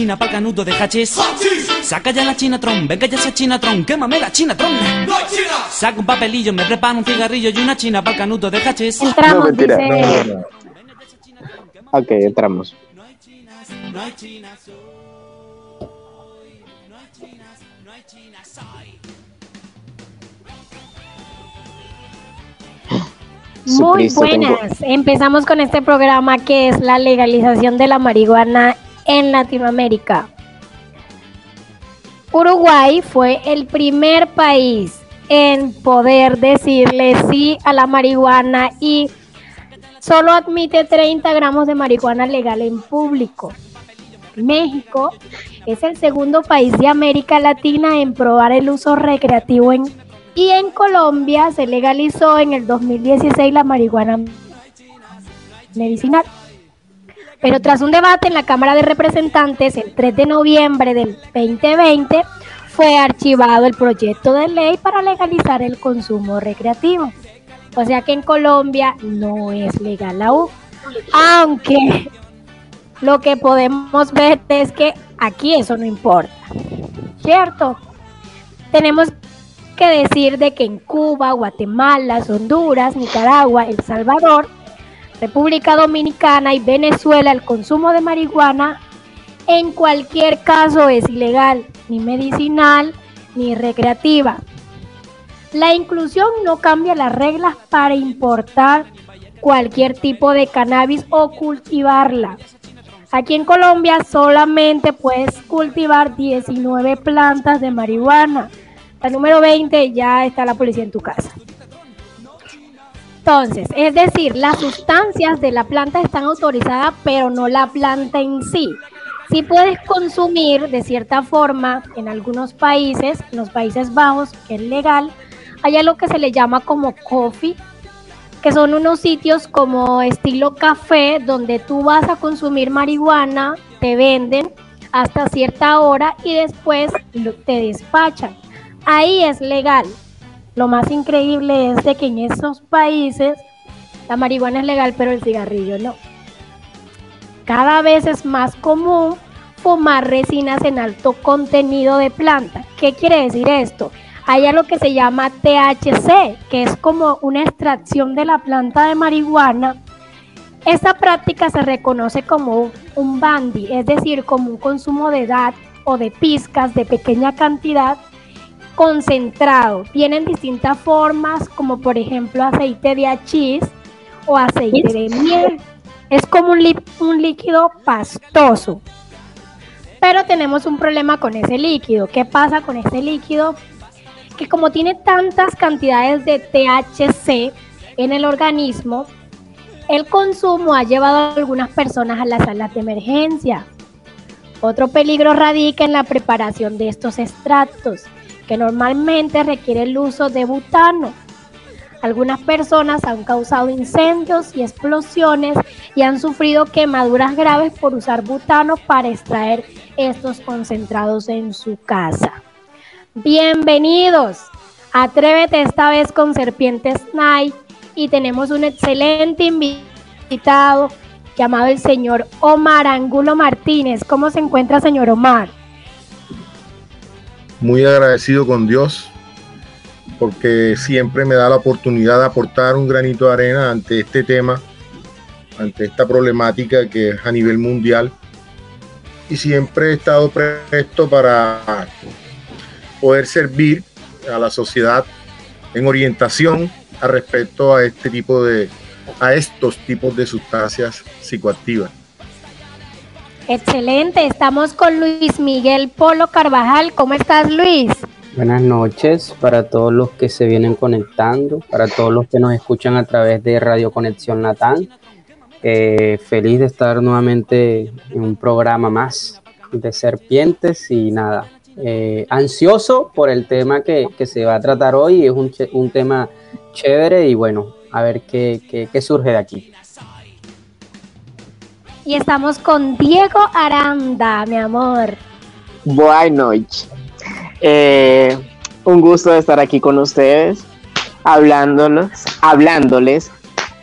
china para canuto de hachís. Saca ya la chinatron, venga ya esa chinatron, quémame la chinatron. No hay china. Saca un papelillo, me preparo un cigarrillo y una china para canuto de hachís. Entramos, No, mentira, dice- no, no, no. Ok, entramos. No hay chinas, no hay chinas hoy. No hay chinas, no hay chinas hoy. Muy buenas. Empezamos con este programa que es la legalización de la marihuana en Latinoamérica. Uruguay fue el primer país en poder decirle sí a la marihuana y solo admite 30 gramos de marihuana legal en público. México es el segundo país de América Latina en probar el uso recreativo y en Colombia se legalizó en el 2016 la marihuana medicinal. Pero tras un debate en la Cámara de Representantes el 3 de noviembre del 2020 fue archivado el proyecto de ley para legalizar el consumo recreativo. O sea que en Colombia no es legal aún. Aunque lo que podemos ver es que aquí eso no importa. ¿Cierto? Tenemos que decir de que en Cuba, Guatemala, Honduras, Nicaragua, El Salvador, República Dominicana y Venezuela el consumo de marihuana en cualquier caso es ilegal, ni medicinal ni recreativa. La inclusión no cambia las reglas para importar cualquier tipo de cannabis o cultivarla. Aquí en Colombia solamente puedes cultivar 19 plantas de marihuana. La número 20 ya está la policía en tu casa. Entonces, es decir, las sustancias de la planta están autorizadas, pero no la planta en sí. Sí puedes consumir de cierta forma en algunos países, en los Países Bajos, que es legal, hay algo que se le llama como coffee, que son unos sitios como estilo café, donde tú vas a consumir marihuana, te venden hasta cierta hora y después te despachan. Ahí es legal. Lo más increíble es de que en esos países la marihuana es legal, pero el cigarrillo no. Cada vez es más común fumar resinas en alto contenido de planta. ¿Qué quiere decir esto? Hay algo que se llama THC, que es como una extracción de la planta de marihuana. Esta práctica se reconoce como un bandy, es decir, como un consumo de edad o de pizcas de pequeña cantidad concentrado. Tienen distintas formas, como por ejemplo aceite de achís o aceite de miel. Es como un, un líquido pastoso. Pero tenemos un problema con ese líquido. ¿Qué pasa con ese líquido? Que como tiene tantas cantidades de THC en el organismo, el consumo ha llevado a algunas personas a las salas de emergencia. Otro peligro radica en la preparación de estos extractos, que normalmente requiere el uso de butano. Algunas personas han causado incendios y explosiones y han sufrido quemaduras graves por usar butano para extraer estos concentrados en su casa. Bienvenidos. Atrévete esta vez con Serpientes Night y tenemos un excelente invitado llamado el señor Omar Angulo Martínez. ¿Cómo se encuentra, señor Omar? Muy agradecido con Dios porque siempre me da la oportunidad de aportar un granito de arena ante este tema, ante esta problemática que es a nivel mundial. Y siempre he estado presto para poder servir a la sociedad en orientación a respecto a este tipo de a estos tipos de sustancias psicoactivas. Excelente, estamos con Luis Miguel Polo Carvajal. ¿Cómo estás, Luis? Buenas noches para todos los que se vienen conectando, para todos los que nos escuchan a través de Radio Conexión Natán. Eh, feliz de estar nuevamente en un programa más de serpientes y nada, eh, ansioso por el tema que, se va a tratar hoy. Es un, un tema chévere y bueno, a ver qué- qué surge de aquí. Y estamos con Diego Aranda, mi amor. Buenas noches. Eh, un gusto de estar aquí con ustedes, hablándolos, hablándoles,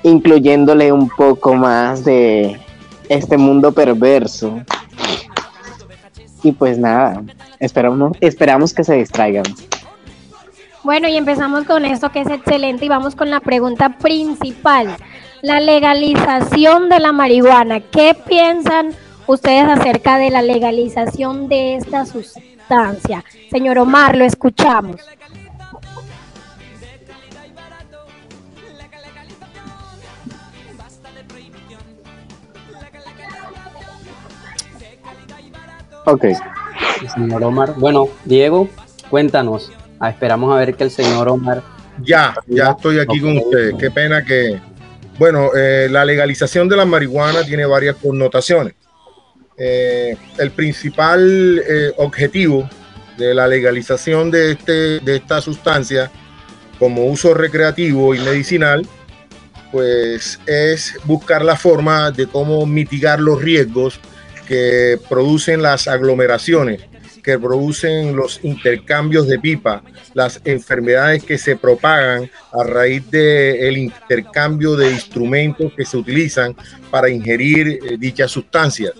incluyéndole un poco más de este mundo perverso Y pues nada, esperamos, esperamos que se distraigan. Bueno, y empezamos con esto que es excelente y vamos con la pregunta principal. La legalización de la marihuana. ¿Qué piensan ustedes acerca de la legalización de esta sustancia? Señor Omar, lo escuchamos. Ok. Señor Omar. Bueno, Diego, cuéntanos. Ah, esperamos a ver que el señor Omar. Ya, ya estoy aquí con ustedes. Qué pena que. Bueno, eh, la legalización de la marihuana tiene varias connotaciones. Eh, el principal eh, objetivo de la legalización de, este, de esta sustancia como uso recreativo y medicinal, pues es buscar la forma de cómo mitigar los riesgos que producen las aglomeraciones, que producen los intercambios de pipa, las enfermedades que se propagan a raíz del intercambio de instrumentos que se utilizan para ingerir eh, dichas sustancias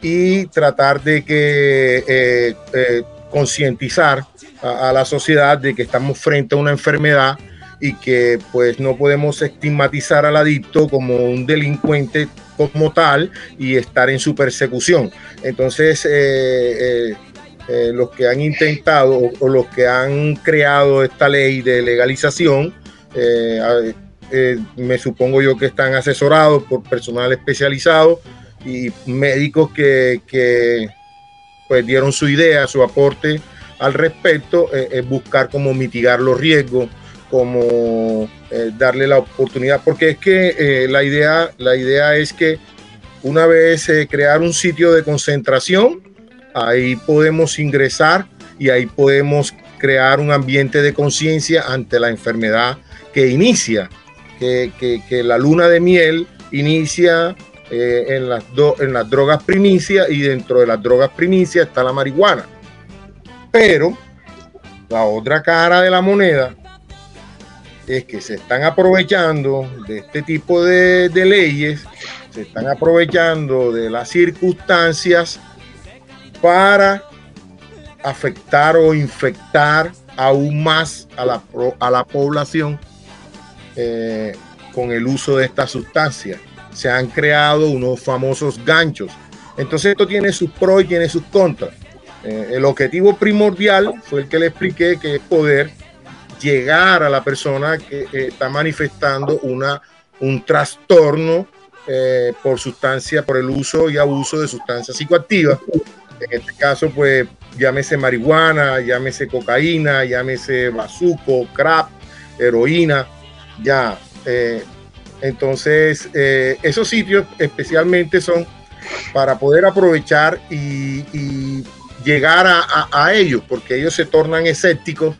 y tratar de que eh, eh, concientizar a, a la sociedad de que estamos frente a una enfermedad y que pues no podemos estigmatizar al adicto como un delincuente como tal y estar en su persecución. Entonces, eh, los que han intentado o, los que han creado esta ley de legalización, me supongo yo que están asesorados por personal especializado y médicos que, pues dieron su idea, su aporte al respecto, es buscar cómo mitigar los riesgos como eh, darle la oportunidad, porque es que eh, la, idea, la idea es que una vez eh, crear un sitio de concentración, ahí podemos ingresar y ahí podemos crear un ambiente de conciencia ante la enfermedad que inicia, que, la luna de miel inicia en, las en las drogas primicias y dentro de las drogas primicias está la marihuana. Pero la otra cara de la moneda es que se están aprovechando de este tipo de, leyes, se están aprovechando de las circunstancias para afectar o infectar aún más a la, a la población eh, con el uso de esta sustancia. Se han creado unos famosos ganchos. Entonces esto tiene sus pros y tiene sus contras. Eh, el objetivo primordial fue el que le expliqué, que es poder llegar a la persona que está manifestando una, un trastorno eh, por sustancia, por el uso y abuso de sustancias psicoactivas. En este caso, pues llámese marihuana, llámese cocaína, llámese bazuco, crap, heroína, ya. Eh, entonces, eh, esos sitios especialmente son para poder aprovechar y, llegar a, ellos, porque ellos se tornan escépticos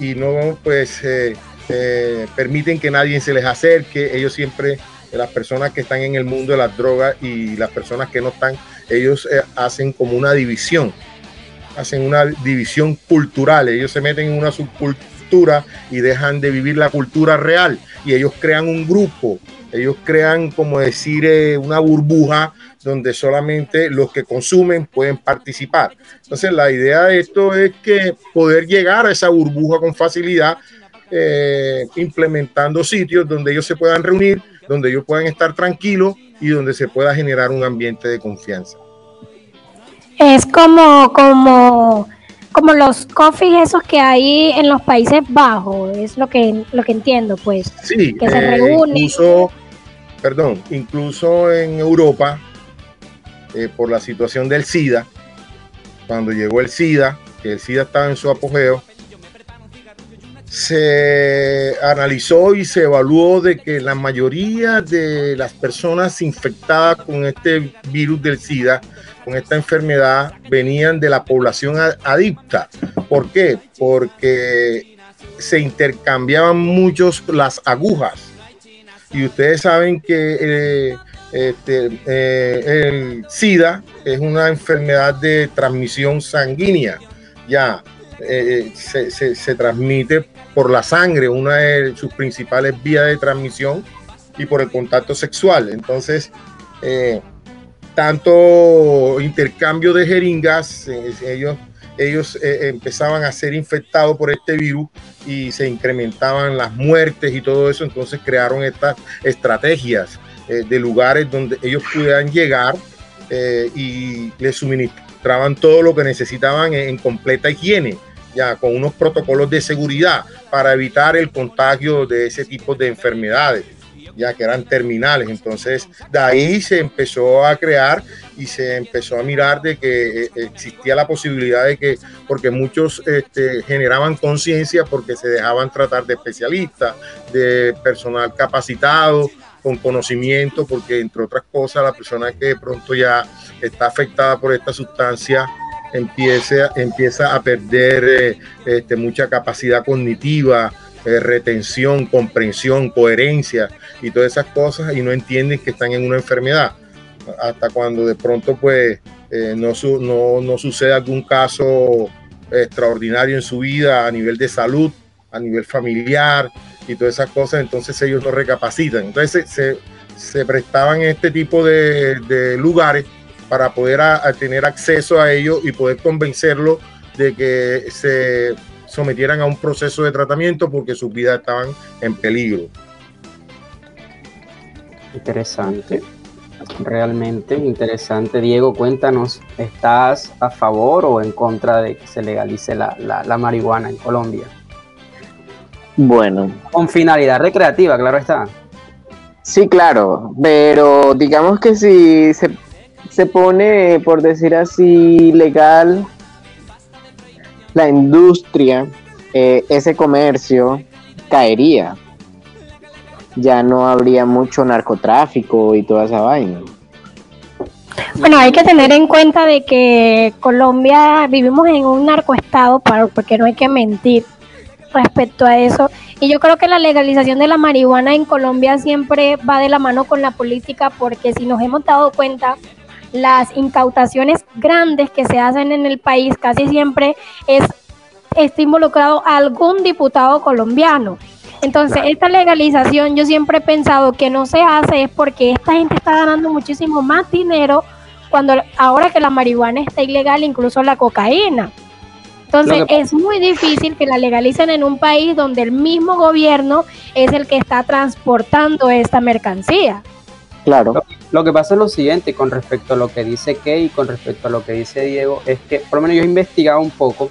y no pues eh, eh, permiten que nadie se les acerque. Ellos siempre, las personas que están en el mundo de las drogas y las personas que no están, ellos eh, hacen como una división, hacen una división cultural. Ellos se meten en una subcultura y dejan de vivir la cultura real y ellos crean un grupo. Ellos crean, como decir, una burbuja donde solamente los que consumen pueden participar. Entonces, la idea de esto es que poder llegar a esa burbuja con facilidad, eh, implementando sitios donde ellos se puedan reunir, donde ellos puedan estar tranquilos y donde se pueda generar un ambiente de confianza. Es como, como, como los coffees esos que hay en los Países Bajos, es lo que, lo que entiendo, pues. Sí, que se eh, reúnen. Incluso, perdón, incluso en Europa eh, por la situación del SIDA, cuando llegó el SIDA, que el SIDA estaba en su apogeo, se analizó y se evaluó de que la mayoría de las personas infectadas con este virus del SIDA, con esta enfermedad, venían de la población adicta. ¿Por qué? Porque se intercambiaban muchos las agujas. Y ustedes saben que eh, este, eh, el SIDA es una enfermedad de transmisión sanguínea. Ya eh, se, transmite por la sangre, una de sus principales vías de transmisión, y por el contacto sexual. Entonces, eh, tanto intercambio de jeringas, ellos, ellos empezaban a ser infectados por este virus y se incrementaban las muertes y todo eso, entonces crearon estas estrategias de lugares donde ellos pudieran llegar y les suministraban todo lo que necesitaban en completa higiene ya con unos protocolos de seguridad para evitar el contagio de ese tipo de enfermedades, ya que eran terminales. Entonces, de ahí se empezó a crear y se empezó a mirar de que eh, existía la posibilidad de que, porque muchos este, generaban conciencia porque se dejaban tratar de especialistas, de personal capacitado, con conocimiento, porque entre otras cosas la persona que de pronto ya está afectada por esta sustancia empieza, a perder eh, este, mucha capacidad cognitiva, eh, retención, comprensión, coherencia y todas esas cosas y no entienden que están en una enfermedad. Hasta cuando de pronto pues eh, no, no, no sucede algún caso extraordinario en su vida a nivel de salud, a nivel familiar y todas esas cosas, entonces ellos no recapacitan. Entonces se, se prestaban este tipo de lugares para poder tener acceso a ellos y poder convencerlos de que se sometieran a un proceso de tratamiento porque sus vidas estaban en peligro. Interesante, realmente interesante. Diego, cuéntanos, ¿estás a favor o en contra de que se legalice la, la marihuana en Colombia? Bueno. Con finalidad recreativa, claro está. Sí, claro, pero digamos que si se se pone, por decir así, legal la industria, eh, ese comercio caería. Ya no habría mucho narcotráfico y toda esa vaina. Bueno, hay que tener en cuenta de que Colombia vivimos en un narcoestado, porque no hay que mentir respecto a eso. Y yo creo que la legalización de la marihuana en Colombia siempre va de la mano con la política, porque si nos hemos dado cuenta, las incautaciones grandes que se hacen en el país casi siempre es está involucrado algún diputado colombiano. Entonces, esta legalización yo siempre he pensado que no se hace es porque esta gente está ganando muchísimo más dinero cuando ahora que la marihuana está ilegal, incluso la cocaína. Entonces, es muy difícil que la legalicen en un país donde el mismo gobierno es el que está transportando esta mercancía. Claro. Lo, que pasa es lo siguiente con respecto a lo que dice Kay y con respecto a lo que dice Diego, es que por lo menos yo he investigado un poco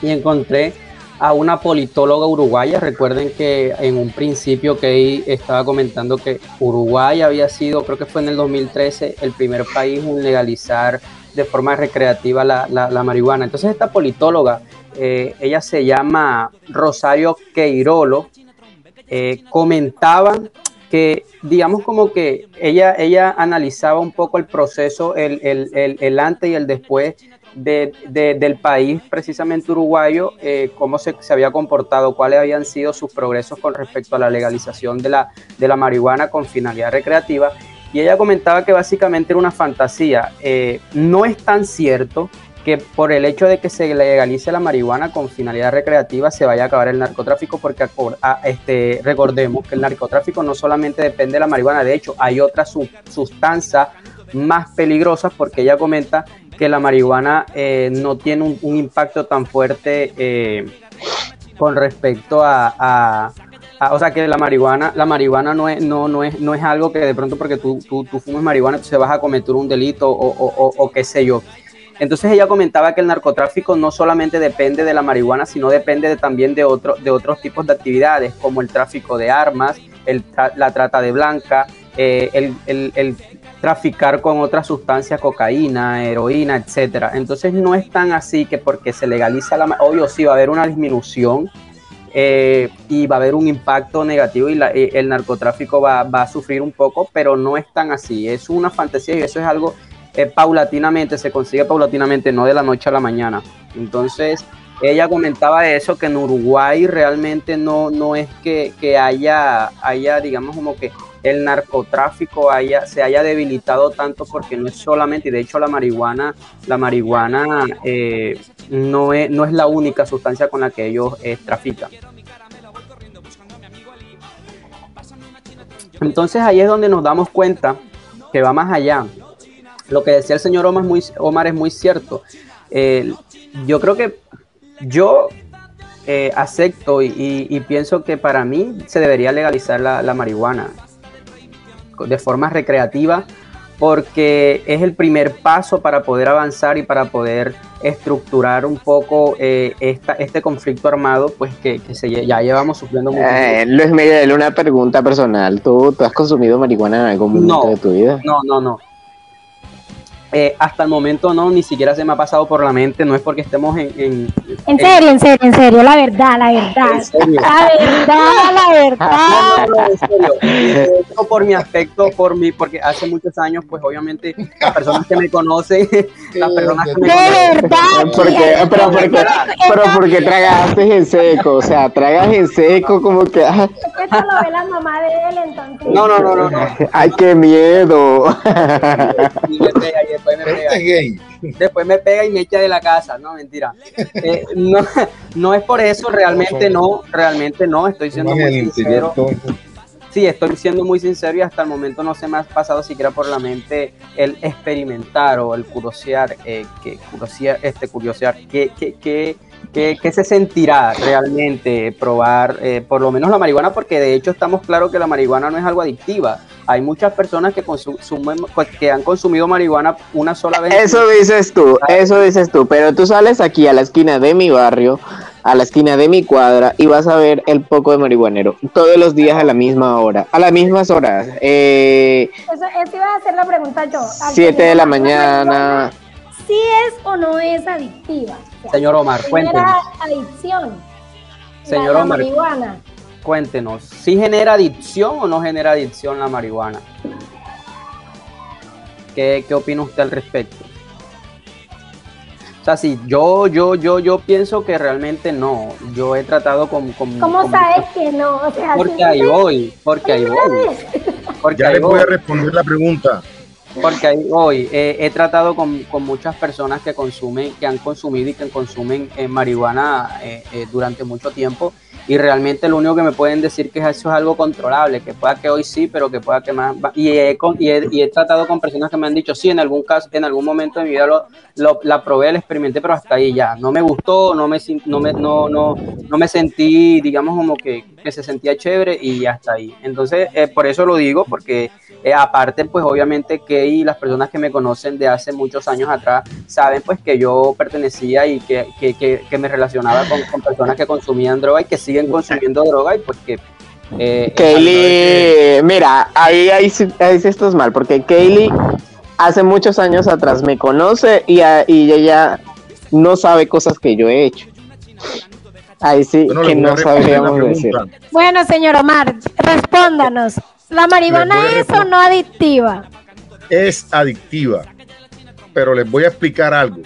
y encontré a una politóloga uruguaya. Recuerden que en un principio Kay estaba comentando que Uruguay había sido, creo que fue en el 2013, el primer país en legalizar de forma recreativa la, marihuana. Entonces esta politóloga, eh, ella se llama Rosario Queirolo, eh, comentaba que digamos como que ella, ella analizaba un poco el proceso, el, el, el, antes y el después de, del país, precisamente uruguayo, eh, cómo se, se, había comportado, cuáles habían sido sus progresos con respecto a la legalización de la, de la marihuana con finalidad recreativa. Y ella comentaba que básicamente era una fantasía. Eh, no es tan cierto, que por el hecho de que se legalice la marihuana con finalidad recreativa se vaya a acabar el narcotráfico, porque este, recordemos que el narcotráfico no solamente depende de la marihuana, de hecho hay otras sustancias más peligrosas porque ella comenta que la marihuana eh, no tiene un, impacto tan fuerte eh, con respecto a, o sea que la marihuana, la marihuana no es, no, no es, no es algo que de pronto porque tú, tú, tú fumes marihuana, se vas a cometer un delito o, o qué sé yo. Entonces ella comentaba que el narcotráfico no solamente depende de la marihuana, sino depende también de, de otros tipos de actividades, como el tráfico de armas, la trata de blanca, eh, el, traficar con otras sustancias, cocaína, heroína, etcétera. Entonces no es tan así que porque se legaliza la obvio sí va a haber una disminución eh, y va a haber un impacto negativo y eh, el narcotráfico va, va, a sufrir un poco, pero no es tan así. Es una fantasía y eso es algo paulatinamente, se consigue paulatinamente, no de la noche a la mañana. Entonces, ella comentaba eso, que en Uruguay realmente no, no es que, haya, haya, digamos, como que el narcotráfico haya, se haya debilitado tanto porque no es solamente, y de hecho la marihuana, la marihuana eh, no, es, no es la única sustancia con la que ellos eh, trafican. Entonces ahí es donde nos damos cuenta que va más allá lo que decía el señor Omar, muy, Omar es muy cierto. yo creo que yo eh, acepto y, pienso que para mí se debería legalizar la, marihuana de forma recreativa porque es el primer paso para poder avanzar y para poder estructurar un poco eh, este conflicto armado, pues que, ya llevamos sufriendo mucho. Eh, Luis Miguel, una pregunta personal. ¿Tú, ¿Tú, has consumido marihuana en algún momento de tu vida? No, no, no. Eh, hasta el momento no, ni siquiera se me ha pasado por la mente, no es porque estemos en... En, en serio, en, serio, en serio, la verdad, la verdad. La verdad, la verdad. No, en serio. por mi aspecto, por mi, porque hace muchos años, pues obviamente las personas que me conocen, las personas que me conocen... verdad. Porque, pero, porque, pero porque tragaste en seco, o sea, tragas en seco como que... Esto lo ve la mamá de él, entonces... No, no, no, no. no. Ay, qué miedo después me pega. Después me pega y me echa de la casa, no, mentira. Eh, no, no es por eso, realmente no, realmente no, estoy siendo muy sincero. Sí, estoy siendo muy sincero y hasta el momento no se me ha pasado siquiera por la mente el experimentar o el curiosear, eh, que, curiosear, este, curiosear, que, que, que ¿Qué, se sentirá realmente probar eh, por lo menos la marihuana? Porque de hecho estamos claros que la marihuana no es algo adictiva. Hay muchas personas que, consumen, pues, que han consumido marihuana una sola vez. Eso dices tú, eso dices tú, pero tú sales aquí a la esquina de mi barrio, a la esquina de mi cuadra y vas a ver el poco de marihuanero todos los días a la misma hora, a las mismas horas. Eh, eso, eso iba a hacer la pregunta yo. Siete de la mañana. ¿Sí es o no es adictiva? Señor Omar, cuéntenos. adicción. Señor Omar, marihuana. cuéntenos, ¿sí genera adicción o no genera adicción la marihuana? ¿Qué, qué opina usted al respecto? O sea, sí, yo, yo, yo, yo pienso que realmente no. Yo he tratado con... con ¿Cómo sabes que no? O sea, porque ahí voy, porque ahí voy. Porque ya le voy a responder la pregunta. Porque hoy he tratado con, muchas personas que consumen, que han consumido y que consumen eh, marihuana eh, eh, durante mucho tiempo y realmente lo único que me pueden decir que eso es algo controlable, que pueda que hoy sí, pero que pueda que más. Y he, y he, tratado con personas que me han dicho, sí, en algún caso, en algún momento de mi vida lo, la probé, la experimenté, pero hasta ahí ya. No me gustó, no me, no me, no, no, no me sentí, digamos, como que, que se sentía chévere y hasta ahí. Entonces, por eso lo digo, porque eh, aparte, pues obviamente que y las personas que me conocen de hace muchos años atrás saben pues que yo pertenecía y que, que, que, me relacionaba con, con, personas que consumían droga y que siguen consumiendo droga y pues que... Eh, Kaylee, mira, ahí, ahí, ahí, estás mal, porque Kaylee hace muchos años atrás me conoce y, y ella no sabe cosas que yo he hecho. Ahí sí que no sabríamos decir. Bueno, señor Omar, respóndanos. ¿La marihuana es o no adictiva? Es adictiva, pero les voy a explicar algo,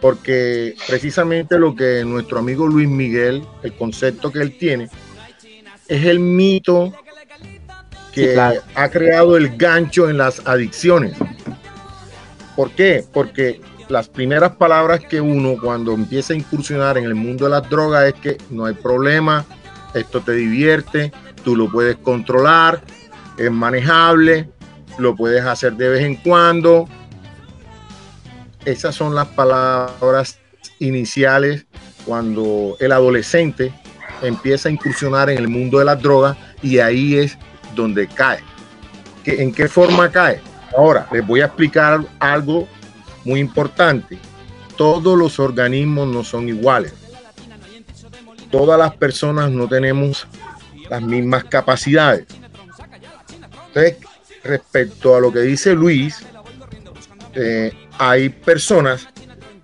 porque precisamente lo que nuestro amigo Luis Miguel, el concepto que él tiene, es el mito que ha creado el gancho en las adicciones. ¿Por qué? Porque las primeras palabras que uno cuando empieza a incursionar en el mundo de las drogas es que no hay problema, esto te divierte, tú lo puedes controlar, es manejable, lo puedes hacer de vez en cuando. Esas son las palabras iniciales cuando el adolescente empieza a incursionar en el mundo de las drogas y ahí es donde cae. ¿En qué forma cae? Ahora, les voy a explicar algo muy importante. Todos los organismos no son iguales. Todas las personas no tenemos las mismas capacidades. Entonces, respecto a lo que dice Luis, eh, hay personas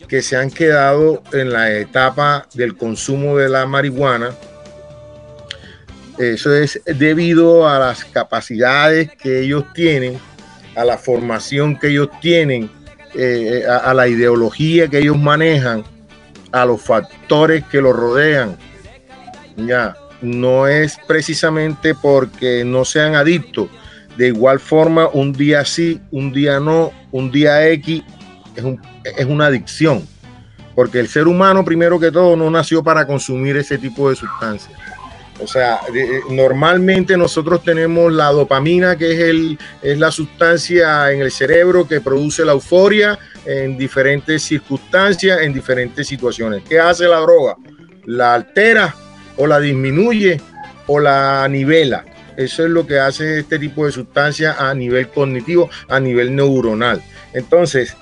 que se han quedado en la etapa del consumo de la marihuana. Eso es debido a las capacidades que ellos tienen, a la formación que ellos tienen, eh, a, a, la ideología que ellos manejan, a los factores que los rodean. Ya, no es precisamente porque no sean adictos, de igual forma, un día sí, un día no, un día X es, una adicción. Porque el ser humano, primero que todo, no nació para consumir ese tipo de sustancias. O sea, normalmente nosotros tenemos la dopamina, que es, el, es la sustancia en el cerebro que produce la euforia en diferentes circunstancias, en diferentes situaciones. ¿Qué hace la droga? La altera o la disminuye o la nivela. Eso es lo que hace este tipo de sustancia a nivel cognitivo, a nivel neuronal. Entonces,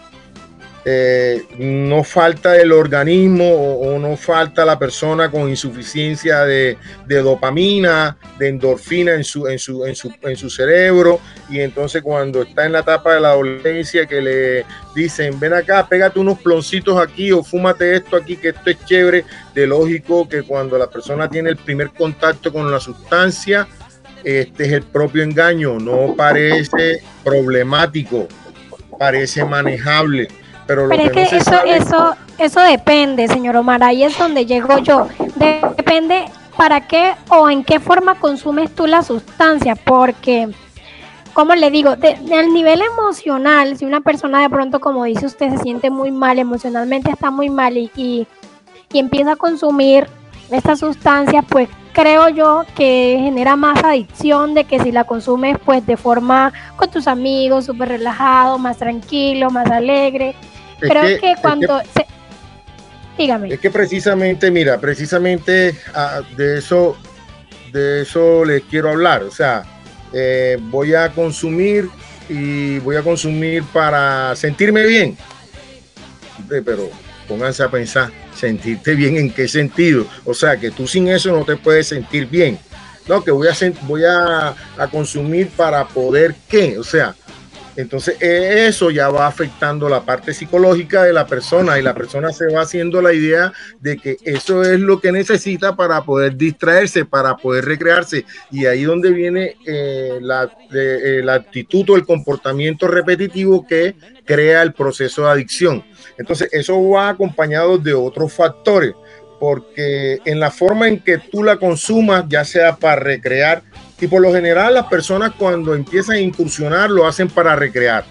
no falta el organismo o, no falta la persona con insuficiencia de, dopamina, de endorfina en su, en, su, en, su, en su cerebro. Y entonces cuando está en la etapa de la adolescencia que le dicen, ven acá, pégate unos ploncitos aquí o fúmate esto aquí, que esto es chévere, de lógico que cuando la persona tiene el primer contacto con la sustancia, este es el propio engaño, no parece problemático, parece manejable pero, es que, eso, eso, eso depende, señor Omar, ahí es donde llego yo. Depende para qué o en qué forma consumes tú la sustancia, porque, como le digo, del nivel emocional, si una persona de pronto, como dice usted, se siente muy mal, emocionalmente está muy mal y, y, y empieza a consumir esta sustancia, pues creo yo que genera más adicción de que si la consumes pues de forma con tus amigos, súper relajado, más tranquilo, más alegre. Creo que, cuando... Dígame. Es que precisamente, mira, precisamente ah, de eso, de eso les quiero hablar. O sea, eh, voy a consumir y voy a consumir para sentirme bien. Pero pónganse a pensar, sentirte bien en qué sentido. O sea, que tú sin eso no te puedes sentir bien. No, que voy a, voy a, a consumir para poder qué. O sea, entonces eso ya va afectando la parte psicológica de la persona y la persona se va haciendo la idea de que eso es lo que necesita para poder distraerse, para poder recrearse. Y ahí donde viene eh, la, eh, la actitud o el comportamiento repetitivo que crea el proceso de adicción. Entonces eso va acompañado de otros factores porque en la forma en que tú la consumas, ya sea para recrear y por lo general las personas cuando empiezan a incursionar lo hacen para recrear.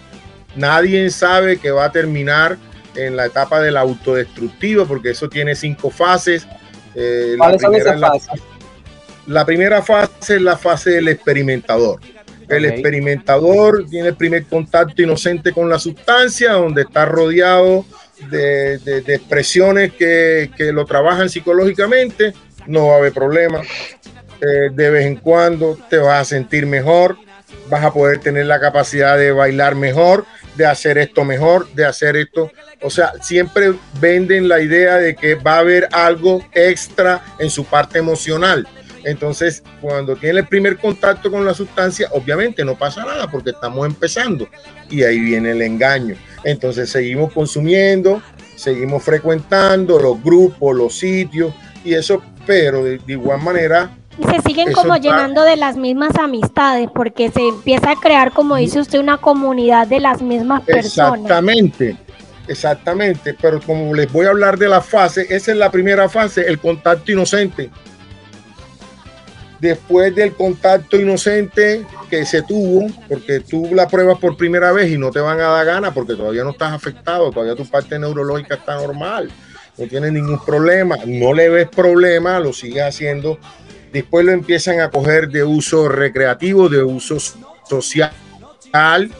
Nadie sabe que va a terminar en la etapa del autodestructivo porque eso tiene cinco fases. Eh, la, primera la, la, primera fase es la fase del experimentador. El experimentador tiene el primer contacto inocente con la sustancia, donde está rodeado de, de expresiones que, que, lo trabajan psicológicamente, no va a haber problema. Eh, de vez en cuando te vas a sentir mejor, vas a poder tener la capacidad de bailar mejor, de hacer esto mejor, de hacer esto. O sea, siempre venden la idea de que va a haber algo extra en su parte emocional. Entonces, cuando tiene el primer contacto con la sustancia, obviamente no pasa nada porque estamos empezando y ahí viene el engaño. Entonces, seguimos consumiendo, seguimos frecuentando los grupos, los sitios y eso, pero de igual manera se siguen como llenando de las mismas amistades, porque se empieza a crear, como dice usted, una comunidad de las mismas personas. Exactamente, exactamente. Pero como les voy a hablar de la fase, esa es la primera fase, el contacto inocente. Después del contacto inocente que se tuvo, porque tú la pruebas por primera vez y no te van a dar gana porque todavía no estás afectado, todavía tu parte neurológica está normal, no tienes ningún problema, no le ves problema, lo sigues haciendo después lo empiezan a coger de uso recreativo, de uso social,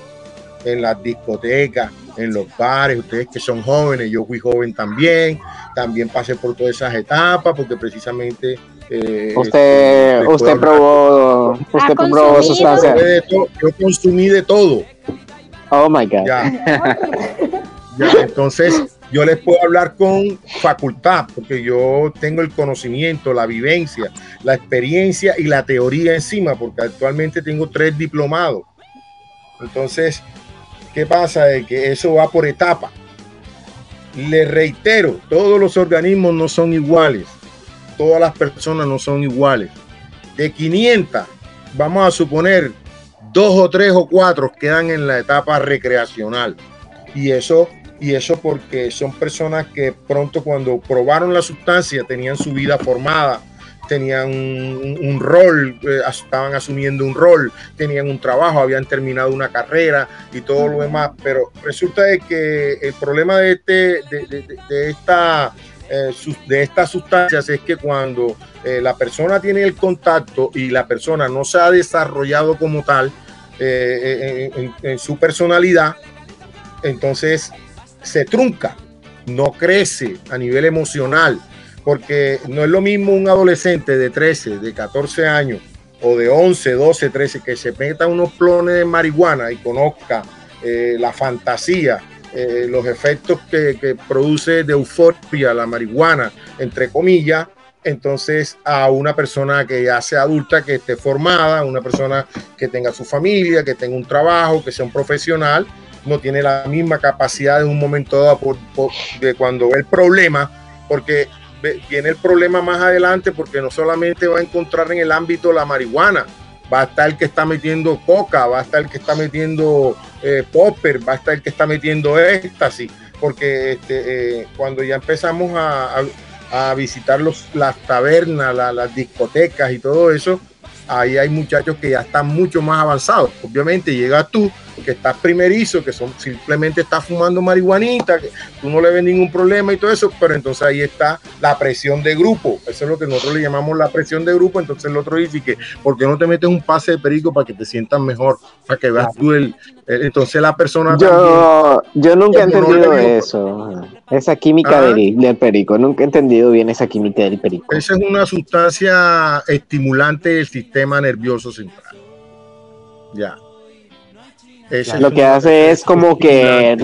en las discotecas, en los bares, ustedes que son jóvenes, yo fui joven también, también pasé por todas esas etapas, porque precisamente... Eh, usted, este, usted probó, usted probó sustancias. Yo consumí de todo. Oh my God. ya entonces, yo les puedo hablar con facultad, porque yo tengo el conocimiento, la vivencia, la experiencia y la teoría encima, porque actualmente tengo tres diplomados. Entonces, ¿qué pasa? De que eso va por etapa. Le reitero, todos los organismos no son iguales, todas las personas no son iguales. De 500, vamos a suponer, dos o tres o cuatro quedan en la etapa recreacional. Y eso y eso porque son personas que pronto cuando probaron la sustancia tenían su vida formada, tenían un, rol, eh, estaban asumiendo un rol, tenían un trabajo, habían terminado una carrera y todo lo demás, pero resulta de que el problema de, este, de, esta eh, de estas sustancias es que cuando eh, la persona tiene el contacto y la persona no se ha desarrollado como tal en, en su personalidad, entonces se trunca, no crece a nivel emocional, porque no es lo mismo un adolescente de 13, de 14 años o de 11, 12, 13 que se meta unos clones de marihuana y conozca eh, la fantasía, eh, los efectos que, produce de euforia la marihuana, entre comillas, entonces a una persona que ya sea adulta, que esté formada, una persona que tenga su familia, que tenga un trabajo, que sea un profesional, no tiene la misma capacidad en un momento dado de cuando ve el problema, porque viene el problema más adelante, porque no solamente va a encontrar en el ámbito la marihuana, va a estar el que está metiendo coca, va a estar el que está metiendo eh, popper, va a estar el que está metiendo éxtasis, porque este, eh, cuando ya empezamos a, visitar los, las tabernas, las discotecas y todo eso, ahí hay muchachos que ya están mucho más avanzados. Obviamente llegas tú que estás primerizo, que son, simplemente estás fumando marihuanita, que tú no le ves ningún problema y todo eso, pero entonces ahí está la presión de grupo. Eso es lo que nosotros le llamamos la presión de grupo. Entonces el otro dice que, ¿por qué no te metes un pase de perico para que te sientas mejor? Para que veas tú el, entonces la persona yo, yo nunca he entendido eso esa química del, del, perico nunca he entendido bien esa química del perico esa es una sustancia estimulante del sistema nervioso central ya lo que hace es como que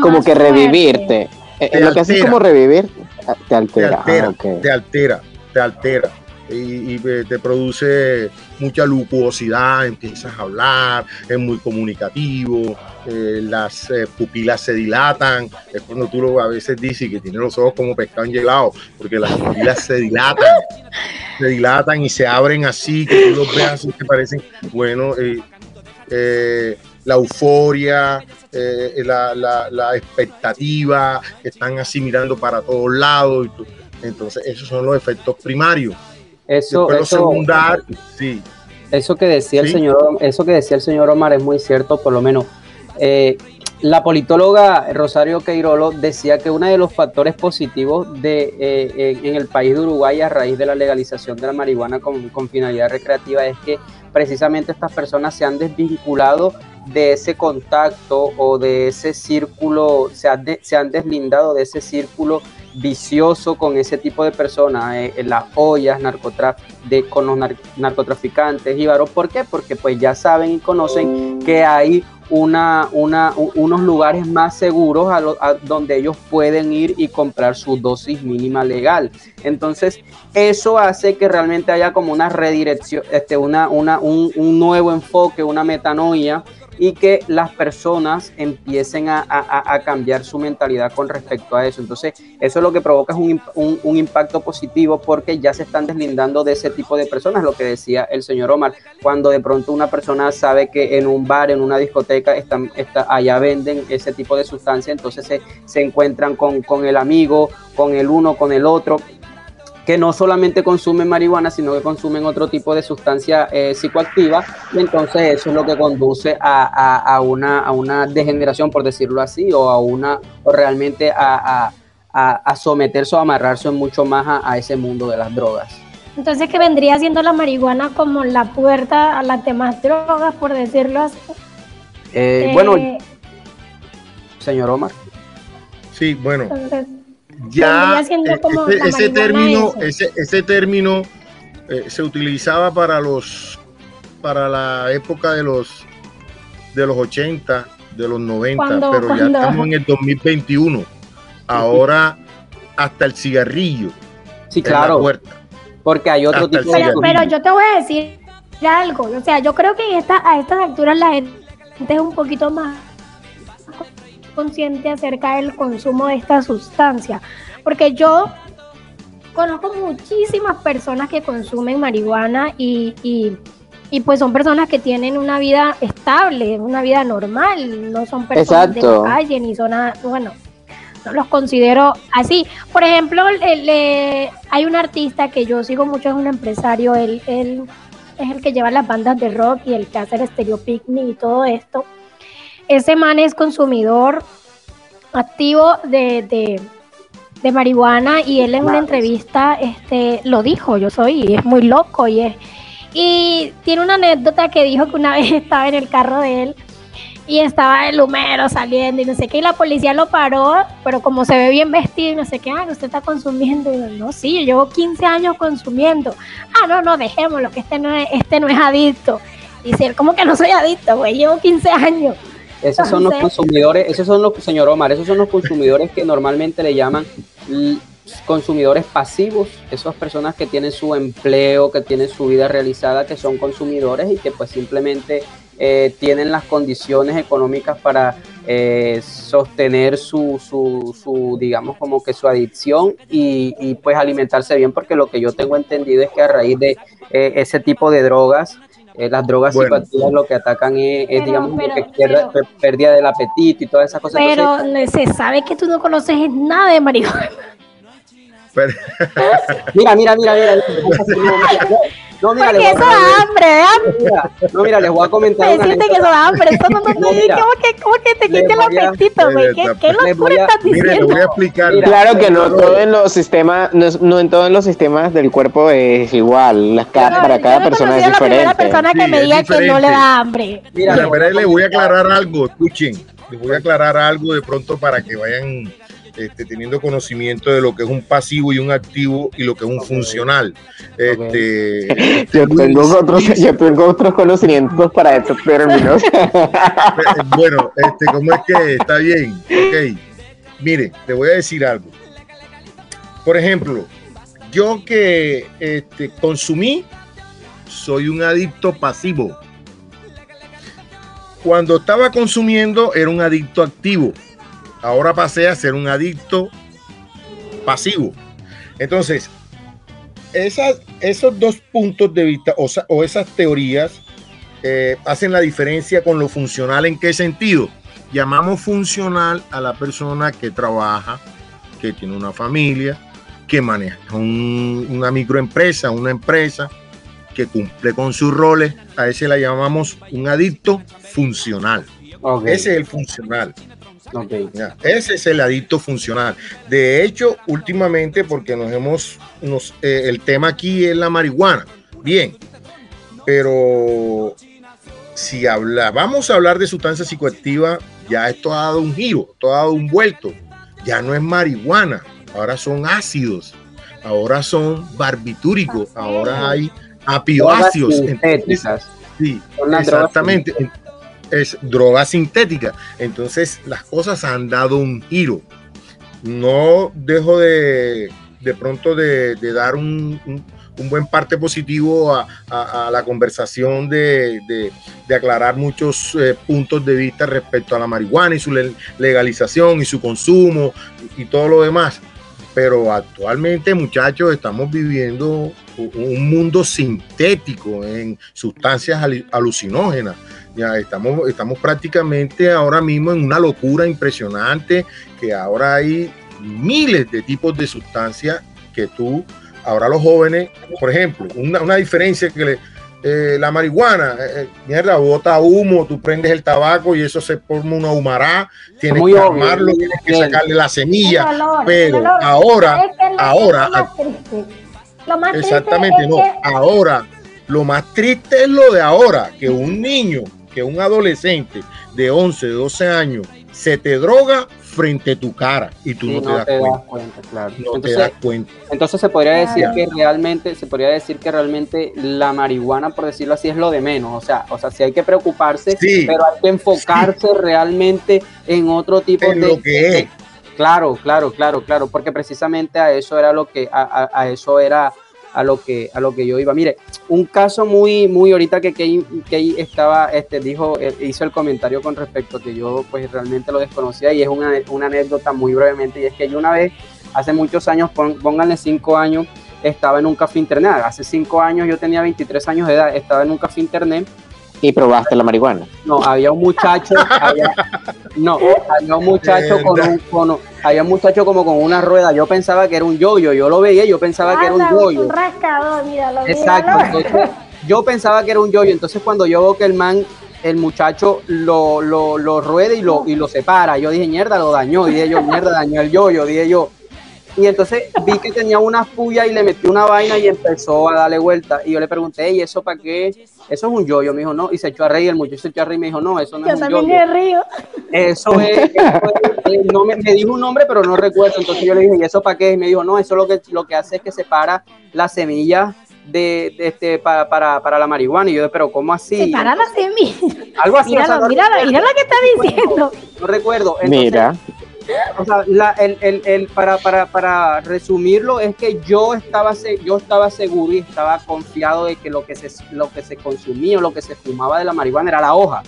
como, que revivirte. Eh, lo que hace es como revivir, te altera. Te altera, ah, te altera, te altera. Y, te produce mucha lucuosidad, empiezas a hablar, es muy comunicativo, eh, las eh, pupilas se dilatan, es cuando tú lo, a veces dices que tiene los ojos como pescado engelado, porque las pupilas se dilatan, se dilatan y se abren así, que tú los veas y te parecen, bueno, eh, la euforia, eh, la, la, expectativa, están así mirando para todos lados. Entonces, esos son los efectos primarios. Eso, eso sí. Eso que decía el señor, eso que decía el señor Omar es muy cierto, por lo menos. Eh, la politóloga Rosario Queirolo decía que uno de los factores positivos de, eh, en el país de Uruguay a raíz de la legalización de la marihuana con, con finalidad recreativa es que precisamente estas personas se han desvinculado de ese contacto o de ese círculo, se han, se han deslindado de ese círculo vicioso con ese tipo de personas, eh, las ollas, de, con los narcotraficantes y ¿Por qué? Porque pues ya saben y conocen que hay una, una, unos lugares más seguros a, donde ellos pueden ir y comprar su dosis mínima legal. Entonces, eso hace que realmente haya como una redirección, este, una, una, un, un nuevo enfoque, una metanoia y que las personas empiecen a, cambiar su mentalidad con respecto a eso. Entonces, eso es lo que provoca es un, impacto positivo porque ya se están deslindando de ese tipo de personas, lo que decía el señor Omar, cuando de pronto una persona sabe que en un bar, en una discoteca, están, está, allá venden ese tipo de sustancia, entonces se, se encuentran con, con el amigo, con el uno, con el otro, que no solamente consumen marihuana, sino que consumen otro tipo de sustancia eh, psicoactiva, y entonces eso es lo que conduce a, una, a una degeneración, por decirlo así, o a una, o realmente a, someterse o amarrarse mucho más a, ese mundo de las drogas. Entonces, que vendría siendo la marihuana como la puerta a las demás drogas, por decirlo así. Eh, bueno, eh, señor Omar. Sí, bueno ya eh, ese, término, ese, ese, término eh, se utilizaba para los para la época de los de los 80, de los 90, pero ya estamos en el 2021. Ahora hasta el cigarrillo. Sí, claro. Porque hay otro tipo de pero, yo te voy a decir algo, o sea, yo creo que esta, a estas alturas la gente es un poquito más consciente acerca del consumo de esta sustancia. Porque yo conozco muchísimas personas que consumen marihuana y, y, pues son personas que tienen una vida estable, una vida normal, no son personas de la calle ni son nada, bueno, no los considero así. Por ejemplo, hay un artista que yo sigo mucho, es un empresario, él, él es el que lleva las bandas de rock y el que hace el Stereo Picnic y todo esto ese man es consumidor activo de, de marihuana y él en una entrevista este, lo dijo, yo soy, y es muy loco y es... Y tiene una anécdota que dijo que una vez estaba en el carro de él y estaba el humero saliendo y no sé qué, y la policía lo paró, pero como se ve bien vestido y no sé qué, ah, usted está consumiendo, y yo, no, sí, yo llevo 15 años consumiendo, ah, no, no, dejémoslo, que este no es, este no es adicto, dice él, ¿cómo que no soy adicto, güey? Llevo 15 años. Esos son los consumidores, esos son los, señor Omar, esos son los consumidores que normalmente le llaman consumidores pasivos, esas personas que tienen su empleo, que tienen su vida realizada, que son consumidores y que pues simplemente eh, tienen las condiciones económicas para eh, sostener su, su, su, digamos, como que su adicción y, y, pues alimentarse bien, porque lo que yo tengo entendido es que a raíz de eh, ese tipo de drogas, las drogas psicoactivas lo que atacan es, digamos, que pierda, pérdida del apetito y todas esas cosas. Pero se sabe que tú no conoces nada de marihuana. mira, mira, mira, mira. No, mira, Porque eso da hambre, ¿verdad? no, mira, les voy a comentar. Me que eso da hambre. Eso no, no, ¿Cómo, que, ¿Cómo que te quite el apetito, güey? ¿Qué, qué locura estás diciendo? Mire, voy a explicar. claro que no todo en los sistemas, no, no, en todos los sistemas del cuerpo es igual. Las, para cada persona es diferente. La persona que me diga que no le da hambre. Mira, mira, le voy a aclarar algo. Escuchen, les voy a aclarar algo de pronto para que vayan este, teniendo conocimiento de lo que es un pasivo y un activo y lo que es un funcional. Este, yo, tengo otros, yo tengo otros conocimientos para estos términos. bueno, este, ¿cómo es que está bien? Ok, mire, te voy a decir algo. Por ejemplo, yo que este, consumí, soy un adicto pasivo. Cuando estaba consumiendo, era un adicto activo ahora pasé a ser un adicto pasivo. Entonces, esas, esos dos puntos de vista o, esas teorías eh, hacen la diferencia con lo funcional. ¿En qué sentido? Llamamos funcional a la persona que trabaja, que tiene una familia, que maneja una microempresa, una empresa, que cumple con sus roles. A ese la llamamos un adicto funcional. Ese es el funcional. Ese es el adicto funcional. De hecho, últimamente, porque nos hemos, nos, eh, el tema aquí es la marihuana. Bien, pero si habla, vamos a hablar de sustancias psicoactivas, ya esto ha dado un giro, esto ha dado un vuelto. Ya no es marihuana, ahora son ácidos, ahora son barbitúricos, ahora hay apioáceos. sí, exactamente es droga sintética. Entonces las cosas han dado un giro. No dejo de, de pronto de, dar un, un, buen parte positivo a, la conversación de, de aclarar muchos eh, puntos de vista respecto a la marihuana y su legalización y su consumo y todo lo demás. Pero actualmente, muchachos, estamos viviendo un mundo sintético en sustancias alucinógenas. Ya estamos, estamos prácticamente ahora mismo en una locura impresionante que ahora hay miles de tipos de sustancias que tú, ahora los jóvenes, por ejemplo, una, una diferencia que le, eh, la marihuana, eh, eh, mierda, bota humo, tú prendes el tabaco y eso se forma una humará, tienes que armarlo, tienes que sacarle la semilla, pero ahora, ahora, exactamente, no, ahora, lo más triste es lo de ahora, que un niño que un adolescente de 11, 12 años se te droga frente a tu cara y tú no, te, das, cuenta. claro. entonces, Entonces se podría decir que realmente, se podría decir que realmente la marihuana, por decirlo así, es lo de menos. O sea, o sea, sí hay que preocuparse, pero hay que enfocarse realmente en otro tipo de. Lo que es. Claro, claro, claro, claro, porque precisamente a eso era lo que, a eso era a lo que, a lo que yo iba. Mire, un caso muy, muy ahorita que Key, estaba, este, dijo, eh, hizo el comentario con respecto a que yo pues realmente lo desconocía y es una, una anécdota muy brevemente y es que yo una vez, hace muchos años, pónganle cinco años, estaba en un café internet. Hace cinco años yo tenía 23 años de edad, estaba en un café internet ¿Y probaste la marihuana? No, había un muchacho, no, había un muchacho con un, con, había un muchacho como con una rueda. Yo pensaba que era un yoyo, yo lo veía, yo pensaba que era un yoyo. Un rascador, míralo, Exacto. yo pensaba que era un yoyo. Entonces cuando yo veo que el man, el muchacho lo, lo, lo rueda y lo, y lo separa, yo dije, mierda, lo dañó. Dije yo, mierda, dañó el yoyo. Dije yo, Y entonces vi que tenía unas pullas y le metí una vaina y empezó a darle vuelta. Y yo le pregunté, ¿y eso para qué? Eso es un yoyo. Me dijo, no. Y se echó a reír. El muchacho se echó a reír y me dijo, no, eso no Yo es un también yoyo. me río. Eso es, eso es- no me, me dijo un nombre, pero no recuerdo. Entonces yo le dije, ¿y eso para qué? Y me dijo, no, eso lo que, lo que hace es que separa las semillas de, de este, para, para, para la marihuana. Y yo, pero ¿cómo así? Separa la semilla. Algo así. o sea, no que está diciendo. No recuerdo. Entonces, Mira, o sea, la- el, el- el- para, para, para resumirlo, es que yo estaba, se- yo estaba seguro y estaba confiado de que lo que, se, lo que se consumía o lo que se fumaba de la marihuana era la hoja.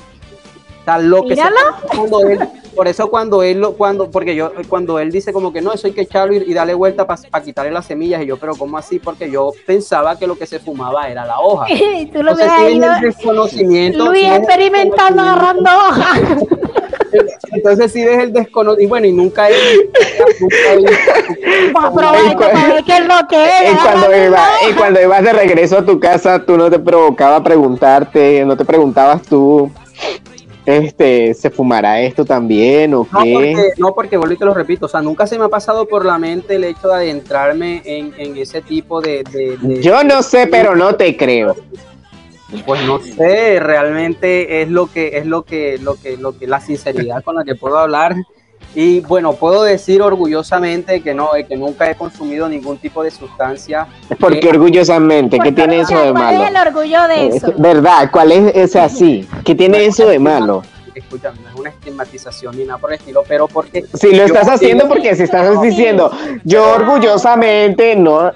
O sea, lo que se- Míralo. cuando él- por eso cuando él lo, cuando, porque yo, cuando él dice como que no, eso hay que echarlo y, y darle vuelta para quitarle las semillas, y yo, pero ¿cómo así? Porque yo pensaba que lo que se fumaba era la hoja. Y tú lo Entonces, si ido. el desconocimiento. Luis si ves el experimentando agarrando hojas. Entonces, si ves el desconocimiento, y bueno, y nunca he nunca he- Para probar esto, para ver qué es lo que es. y cuando, y ibas de regreso a tu casa, tú no te provocaba preguntarte, no te preguntabas tú, este, ¿se fumará esto también o No qué? porque, no, porque vuelvo y te lo repito, o sea, nunca se me ha pasado por la mente el hecho de adentrarme en, en ese tipo de, de- de- Yo no sé, pero no te creo. pues no sé, realmente es lo que, es lo que, lo que, lo que, la sinceridad con la que puedo hablar. Y bueno, puedo decir orgullosamente que no, eh, que nunca he consumido ningún tipo de sustancia. Porque orgullosamente, ¿qué tiene eso de ¿Cuál es malo? el orgullo de Eh, eso? ¿Verdad? ¿Cuál es ese así? ¿Qué tiene eso de malo? Escúchame, no es una estigmatización ni nada por el estilo, pero porque Si lo estás haciendo digo- porque si estás diciendo yo orgullosamente, no,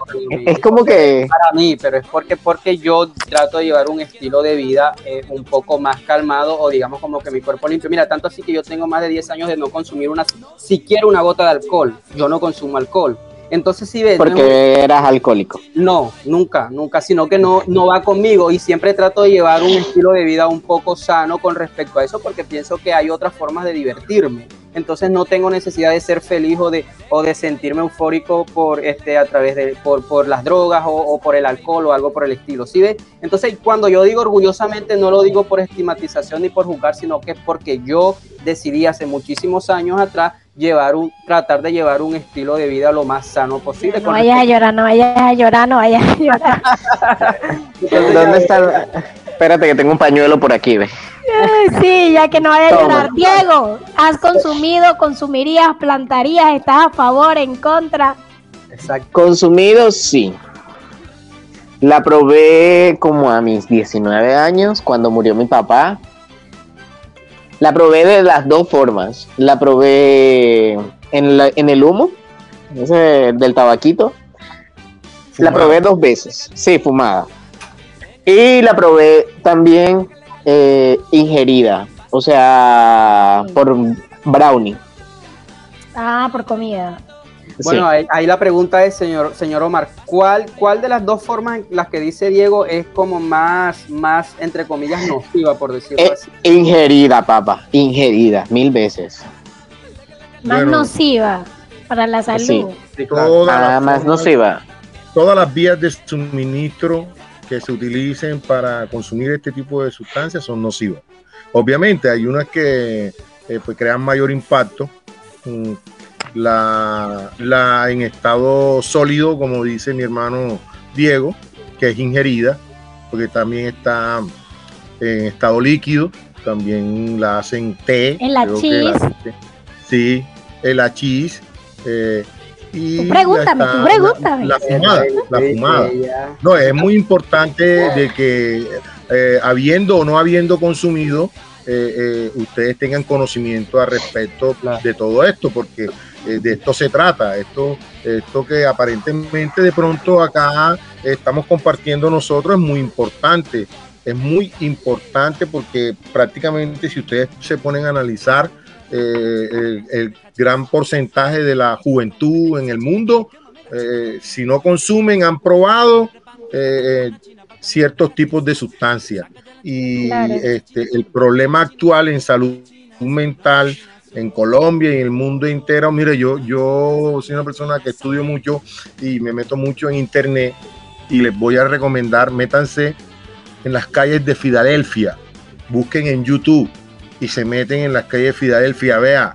es como que para mí, pero es porque porque yo trato de llevar un estilo de vida eh, un poco más calmado o digamos como que mi cuerpo limpio. Mira, tanto así que yo tengo más de 10 años de no consumir una siquiera una gota de alcohol. Yo no consumo alcohol. Entonces si ves, no porque eras alcohólico. no, nunca, nunca, sino que no, no va conmigo y siempre trato de llevar un estilo de vida un poco sano con respecto a eso porque pienso que hay otras formas de divertirme. Entonces no tengo necesidad de ser feliz o de, o de sentirme eufórico por este a través de por, por las drogas o, o por el alcohol o algo por el estilo. ¿Sí ve? Entonces cuando yo digo orgullosamente no lo digo por estigmatización ni por juzgar, sino que es porque yo decidí hace muchísimos años atrás llevar un tratar de llevar un estilo de vida lo más sano posible. No con vayas a llorar, no vayas a llorar, no vayas a llorar. ¿Dónde está? Espérate que tengo un pañuelo por aquí, ve. Sí, ya que no vayas a llorar. Diego, ¿has consumido, consumirías, plantarías, estás a favor, en contra? Exacto. Consumido, sí. La probé como a mis 19 años, cuando murió mi papá. La probé de las dos formas. La probé en, la- en el humo, ese del tabaquito. La probé dos veces, sí, fumada. Y la probé también eh, ingerida, o sea, por brownie. Ah, por comida. Bueno, Sí. ahí, ahí la pregunta es, señor, señor Omar, ¿cuál, ¿cuál de las dos formas en las que dice Diego es como más, más entre comillas, nociva, por decirlo Eh, así? ingerida, papá, ingerida, mil veces. Más Bueno. nociva para la salud. Sí. Sí, claro. Todas Nada las más formas- nociva. todas las vías de suministro que se utilicen para consumir este tipo de sustancias son nocivas. Obviamente hay unas que eh, pues crean mayor impacto. Mm, La, la en estado sólido, como dice mi hermano Diego, que es ingerida, porque también está en estado líquido, también la hacen té. Que la hachís. hacen- Sí, el hachís. eh, y Tú pregúntame, tú pregúntame. La, la fumada, la fumada. No, es muy importante de que eh, habiendo o no habiendo consumido, eh, eh, ustedes tengan conocimiento al respecto de todo esto, porque eh, de esto se trata, esto, esto que aparentemente de pronto acá estamos compartiendo nosotros es muy importante, es muy importante porque prácticamente si ustedes se ponen a analizar eh, el, el gran porcentaje de la juventud en el mundo, eh, si no consumen, han probado eh, ciertos tipos de sustancias. Y Claro. este, el problema actual en salud mental en Colombia y en el mundo entero, mire, yo, yo soy una persona que estudio mucho y me meto mucho en internet y les voy a recomendar, métanse en las calles de Filadelfia, busquen en YouTube y se meten en las calles de Filadelfia, vea,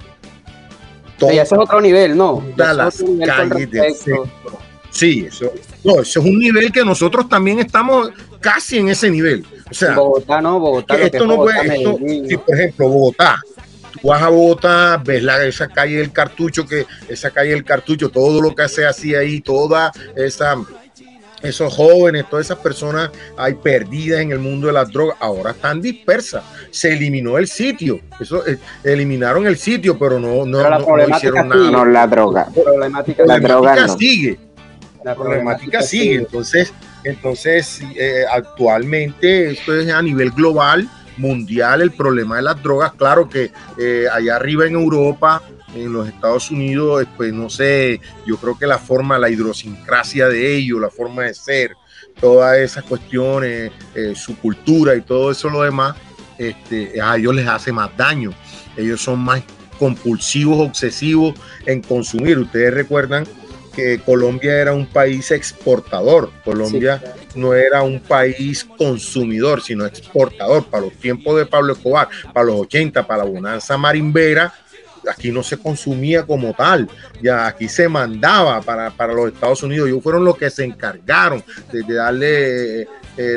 eso es otro nivel, ¿no? las calles del Sí, eso, no, eso es un nivel que nosotros también estamos casi en ese nivel. O sea, Bogotá, no, Bogotá. esto no puede, esto, si, por ejemplo, Bogotá, tú vas a Bogotá, ves la, esa calle del cartucho, que esa calle del cartucho, todo lo que se hacía ahí, toda esa esos jóvenes, todas esas personas hay perdidas en el mundo de las drogas, ahora están dispersas. Se eliminó el sitio, eso eh, eliminaron el sitio, pero no, no, no, hicieron nada. No, la droga. La droga sigue. La problemática sigue. Entonces, entonces eh, actualmente esto es a nivel global, mundial, el problema de las drogas. Claro que eh, allá arriba en Europa en los Estados Unidos, pues no sé, yo creo que la forma, la idiosincrasia de ellos, la forma de ser, todas esas cuestiones, eh, su cultura y todo eso lo demás, este, a ellos les hace más daño. Ellos son más compulsivos, obsesivos en consumir. Ustedes recuerdan que Colombia era un país exportador. Colombia no era un país consumidor, sino exportador. Para los tiempos de Pablo Escobar, para los 80, para la bonanza marimbera, aquí no se consumía como tal, ya aquí se mandaba para, los Estados Unidos. Ellos fueron los que se encargaron de, darle eh,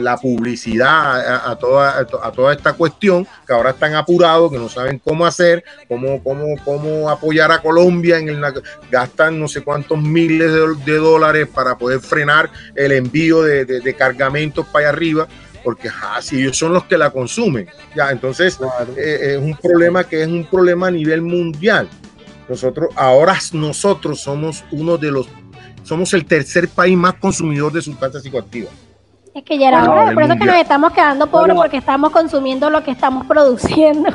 la publicidad a, toda, a toda esta cuestión, que ahora están apurados, que no saben cómo hacer, cómo, cómo, cómo apoyar a Colombia, en el, gastan no sé cuántos miles de, dólares para poder frenar el envío de, de cargamentos para allá arriba porque si ellos son los que la consumen, ya, entonces eh, es un problema que es un problema a nivel mundial. Nosotros, ahora nosotros somos uno de los, somos el tercer país más consumidor de sustancias psicoactivas. Es que ya era hora, por eso que nos estamos quedando pobres, porque estamos consumiendo lo que estamos produciendo.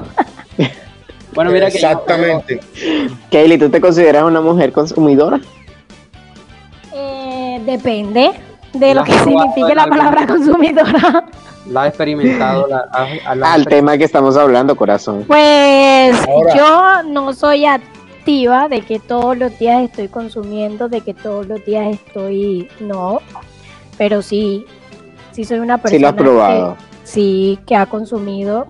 bueno, mira Exactamente. Que, ¿tú te consideras una mujer consumidora? Eh, depende de lo que signifique la, palabra consumidora. La ha experimentado al tema que estamos hablando, corazón. Pues yo no soy activa de que todos los días estoy consumiendo, de que todos los días estoy, no, pero sí, sí soy una persona. Sí lo ha probado. Que, sí, que ha consumido.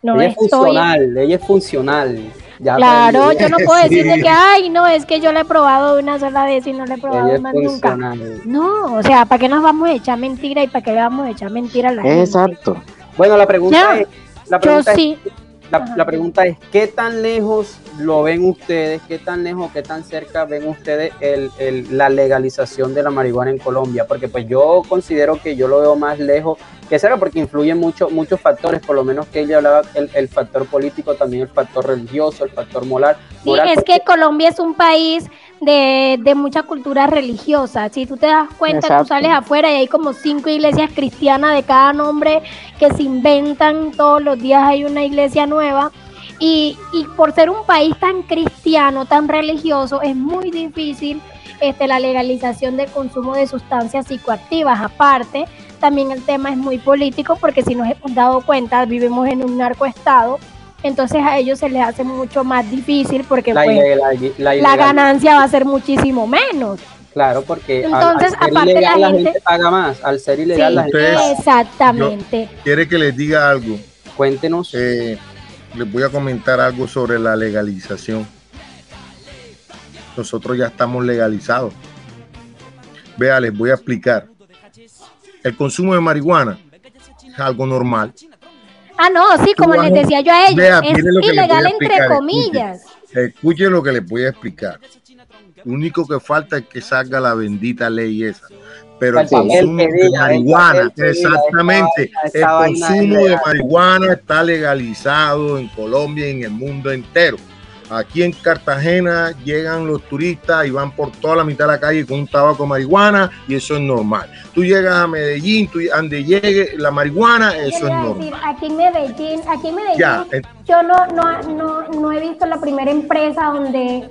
No ella es funcional, ella es funcional claro, yo no puedo decir que, ay, no, es que yo le he probado una sola vez y no le he probado más nunca. No, o sea, ¿para qué nos vamos a echar mentira y para qué le vamos a echar mentira a la gente? Exacto. Bueno, la pregunta es, la pregunta sí. La, pregunta es, ¿qué tan lejos lo ven ustedes? ¿Qué tan lejos, qué tan cerca ven ustedes el, la legalización de la marihuana en Colombia? Porque pues yo considero que yo lo veo más lejos que cerca porque influyen mucho, muchos factores, por lo menos que ella hablaba, el, el factor político, también el factor religioso, el factor moral. Sí, es que Colombia es un país de, de, mucha cultura religiosa. Si tú te das cuenta, tú sales afuera y hay como cinco iglesias cristianas de cada nombre que se inventan, todos los días hay una iglesia nueva. Y, y por ser un país tan cristiano, tan religioso, es muy difícil este, la legalización del consumo de sustancias psicoactivas. Aparte, también el tema es muy político porque si nos hemos dado cuenta, vivimos en un narcoestado entonces a ellos se les hace mucho más difícil porque la, pues, la, ganancia va a ser muchísimo menos. Claro, porque entonces aparte la, gente... paga más, al ser ilegal la gente Exactamente. ¿Quiere que les diga algo? Cuéntenos. Eh, les voy a comentar algo sobre la legalización. Nosotros ya estamos legalizados. Vea, les voy a explicar. El consumo de marihuana es algo normal Ah, no, sí, como les decía yo a ellos, es ilegal entre comillas. Escuchen, lo que les voy a explicar. Lo único que falta es que salga la bendita ley esa. Pero el, consumo de marihuana, exactamente, el consumo de marihuana está legalizado en Colombia y en el mundo entero. Aquí en Cartagena llegan los turistas y van por toda la mitad de la calle con un tabaco de marihuana y eso es normal. Tú llegas a Medellín, tú, donde llegue la marihuana, eso es normal. aquí en Medellín, aquí en Medellín, yo no, no, no, no he visto la primera empresa donde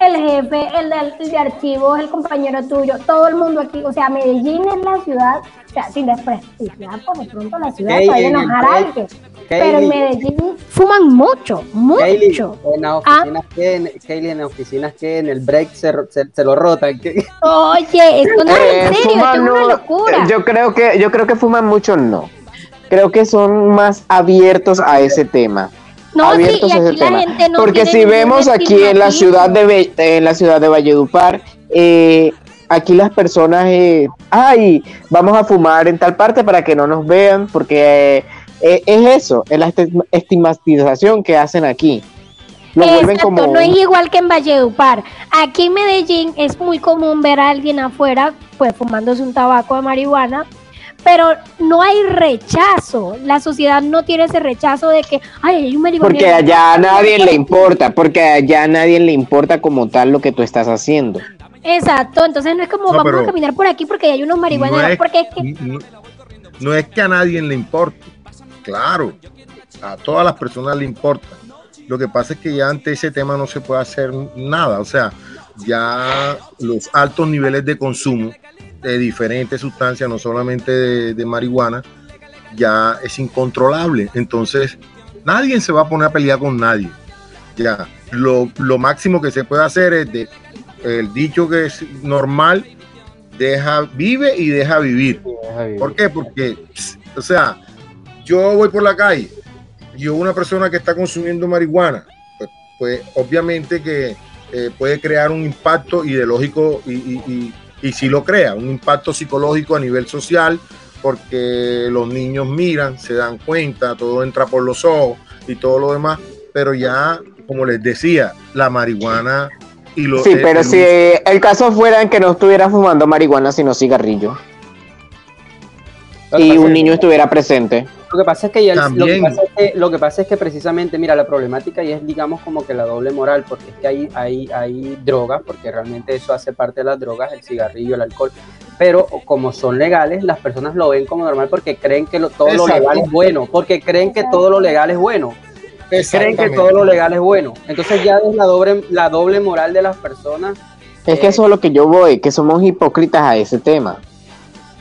el jefe, el de, archivos, el compañero tuyo, todo el mundo aquí. O sea, Medellín es la ciudad, o sea, sin desprestigiar por de pronto la ciudad, para enojar a alguien. Pero en Medellín fuman mucho, mucho. en las ah. oficinas que, en, en las oficinas que en el break se, se, lo rotan. Oye, esto no es en eh, serio, es una locura. Yo creo que, yo creo que fuman mucho, no. Creo que son más abiertos a ese tema abiertos a ese tema. Porque si vemos aquí en la ciudad de en la ciudad de Valledupar, eh, aquí las personas, eh, ay, vamos a fumar en tal parte para que no nos vean, porque eh, es eso, es la estigmatización que hacen aquí. Exacto, no es igual que en Valledupar. Aquí en Medellín es muy común ver a alguien afuera, pues fumándose un tabaco de marihuana, pero no hay rechazo. La sociedad no tiene ese rechazo de que, ay, hay un marihuana. Porque allá a nadie le importa, porque allá a nadie le importa como tal lo que tú estás haciendo. Exacto, entonces no es como vamos a caminar por aquí porque hay unos marihuanos, no porque es que... no es que a nadie le importe, claro, a todas las personas le importa lo que pasa es que ya ante ese tema no se puede hacer nada. O sea, ya los altos niveles de consumo de diferentes sustancias, no solamente de, marihuana, ya es incontrolable. Entonces, nadie se va a poner a pelear con nadie. Ya, lo, máximo que se puede hacer es de, el dicho que es normal, deja, vive y deja vivir. ¿Por qué? Porque, o sea, yo voy por la calle y una persona que está consumiendo marihuana, pues, pues obviamente que eh, puede crear un impacto ideológico y, y, y, sí lo crea, un impacto psicológico a nivel social, porque los niños miran, se dan cuenta, todo entra por los ojos y todo lo demás, pero ya, como les decía, la marihuana y los... Sí, pero si el caso fuera en que no estuviera fumando marihuana, sino cigarrillo, y un niño estuviera presente. Lo que pasa es que, lo, que pasa es que lo que pasa es que precisamente, mira, la problemática y es, digamos, como que la doble moral, porque es que hay, hay, hay drogas, porque realmente eso hace parte de las drogas, el cigarrillo, el alcohol, pero como son legales, las personas lo ven como normal porque creen que todo lo legal es bueno, porque creen que todo lo legal es bueno. Creen que todo lo legal es bueno. Entonces ya es la doble, la doble moral de las personas. Es que eso es lo que yo voy, que somos hipócritas a ese tema.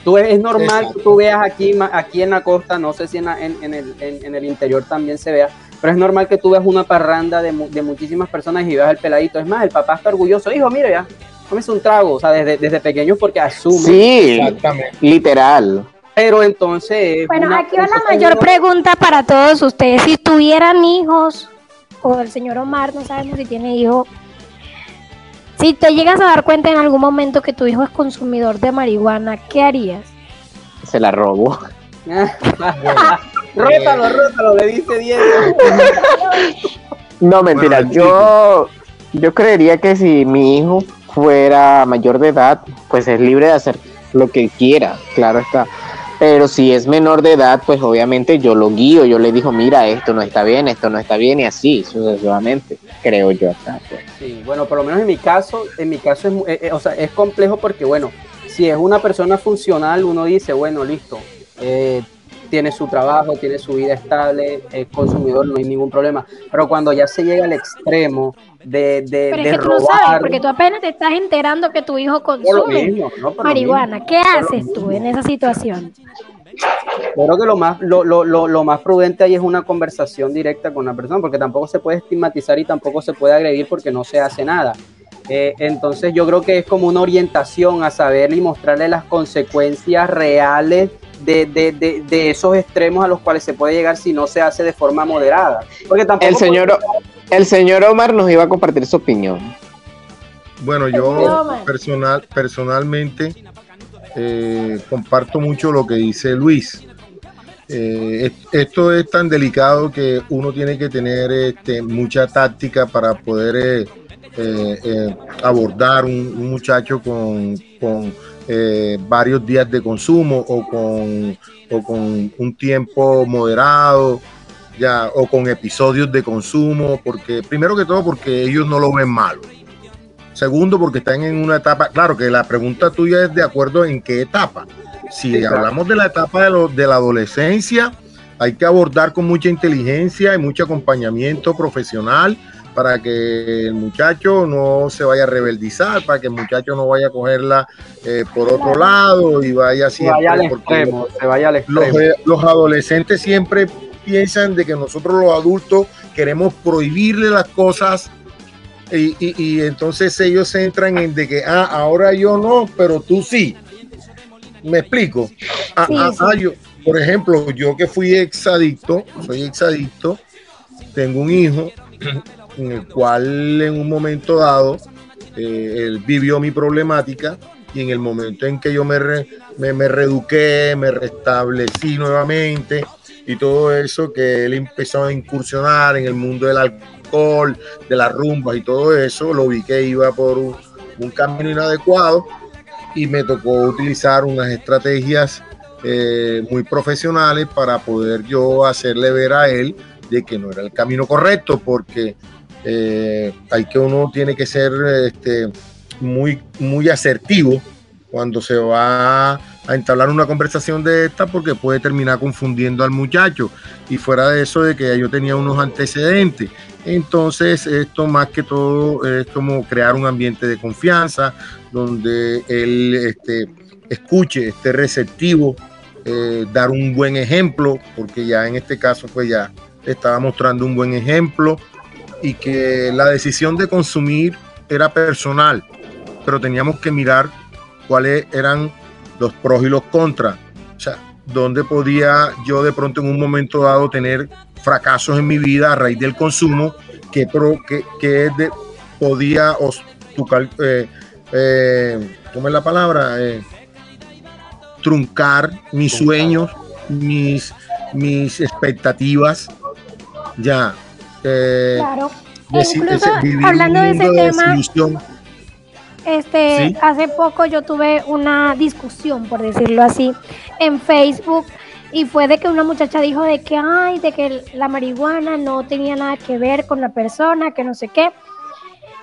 Tú es normal que tú veas aquí, aquí en la costa, no sé si en, en, el, en, el, interior también se vea, pero es normal que tú veas una parranda de, de, muchísimas personas y veas el peladito. Es más, el papá está orgulloso. Hijo, mire ya, comes un trago, o sea, desde, desde pequeño porque asume. Sí, literal. Pero entonces... Bueno, aquí va la mayor pregunta para todos ustedes. Si tuvieran hijos, o el señor Omar, no sabemos si tiene hijos, si te llegas a dar cuenta en algún momento que tu hijo es consumidor de marihuana, ¿qué harías? Se la robo. rótalo, rótalo, le dice Diego. no, mentira, yo, yo creería que si mi hijo fuera mayor de edad, pues es libre de hacer lo que quiera, claro está. Pero si es menor de edad, pues obviamente yo lo guío, yo le digo, mira, esto no está bien, esto no está bien, y así sucesivamente, creo yo. Pues. Sí, bueno, por lo menos en mi caso, en mi caso es, eh, eh, o sea, es complejo porque, bueno, si es una persona funcional, uno dice, bueno, listo, eh, tiene su trabajo, tiene su vida estable, es consumidor, no hay ningún problema. Pero cuando ya se llega al extremo de, de, Pero es que tú no sabes, porque tú apenas te estás enterando que tu hijo consume marihuana. ¿Qué haces tú en esa situación? Creo que lo más, lo, lo, lo, más prudente ahí es una conversación directa con la persona, porque tampoco se puede estigmatizar y tampoco se puede agredir porque no se hace nada. Eh, entonces yo creo que es como una orientación a saber y mostrarle las consecuencias reales de, de, de, de, esos extremos a los cuales se puede llegar si no se hace de forma moderada. Porque tampoco el señor, el señor Omar nos iba a compartir su opinión. Bueno, yo personal, personalmente eh, comparto mucho lo que dice Luis. Eh, esto es tan delicado que uno tiene que tener este, mucha táctica para poder eh, abordar un, un, muchacho con, con varios días de consumo o con, o con un tiempo moderado ya, o con episodios de consumo, porque primero que todo porque ellos no lo ven malo. Segundo, porque están en una etapa, claro que la pregunta tuya es de acuerdo en qué etapa. Si hablamos de la etapa de, de la adolescencia, hay que abordar con mucha inteligencia y mucho acompañamiento profesional para que el muchacho no se vaya a rebeldizar, para que el muchacho no vaya a cogerla eh, por otro lado y vaya siempre. Vaya al extremo, se vaya al extremo. Los, eh, los, adolescentes siempre piensan de que nosotros los adultos queremos prohibirle las cosas y, y, entonces ellos entran en de que, ah, ahora yo no, pero tú sí. ¿Me explico? Ah, ah, ah, yo, por ejemplo, yo que fui exadicto, soy exadicto, tengo un hijo en el cual en un momento dado eh, él vivió mi problemática y en el momento en que yo me, me, me reeduqué, me restablecí nuevamente y todo eso, que él empezó a incursionar en el mundo del alcohol, de las rumbas y todo eso, lo vi que iba por un, un camino inadecuado y me tocó utilizar unas estrategias eh, muy profesionales para poder yo hacerle ver a él de que no era el camino correcto, porque eh, hay que uno tiene que ser este, muy, muy asertivo cuando se va a entablar una conversación de esta porque puede terminar confundiendo al muchacho y fuera de eso de que yo tenía unos antecedentes. Entonces esto más que todo es como crear un ambiente de confianza donde él este, escuche, esté receptivo, eh, dar un buen ejemplo, porque ya en este caso pues ya estaba mostrando un buen ejemplo y que la decisión de consumir era personal, pero teníamos que mirar cuáles eran los pros y los contras. O sea, dónde podía yo de pronto en un momento dado tener fracasos en mi vida a raíz del consumo, que, pro, que, que de, podía, os, tu, eh, eh, ¿cómo es la palabra? Eh, truncar mis truncar. sueños, mis, mis expectativas. Ya. Eh, claro. Incluso, hablando de ese tema, este, ¿Sí? hace poco yo tuve una discusión, por decirlo así, en Facebook y fue de que una muchacha dijo de que ay, de que la marihuana no tenía nada que ver con la persona, que no sé qué.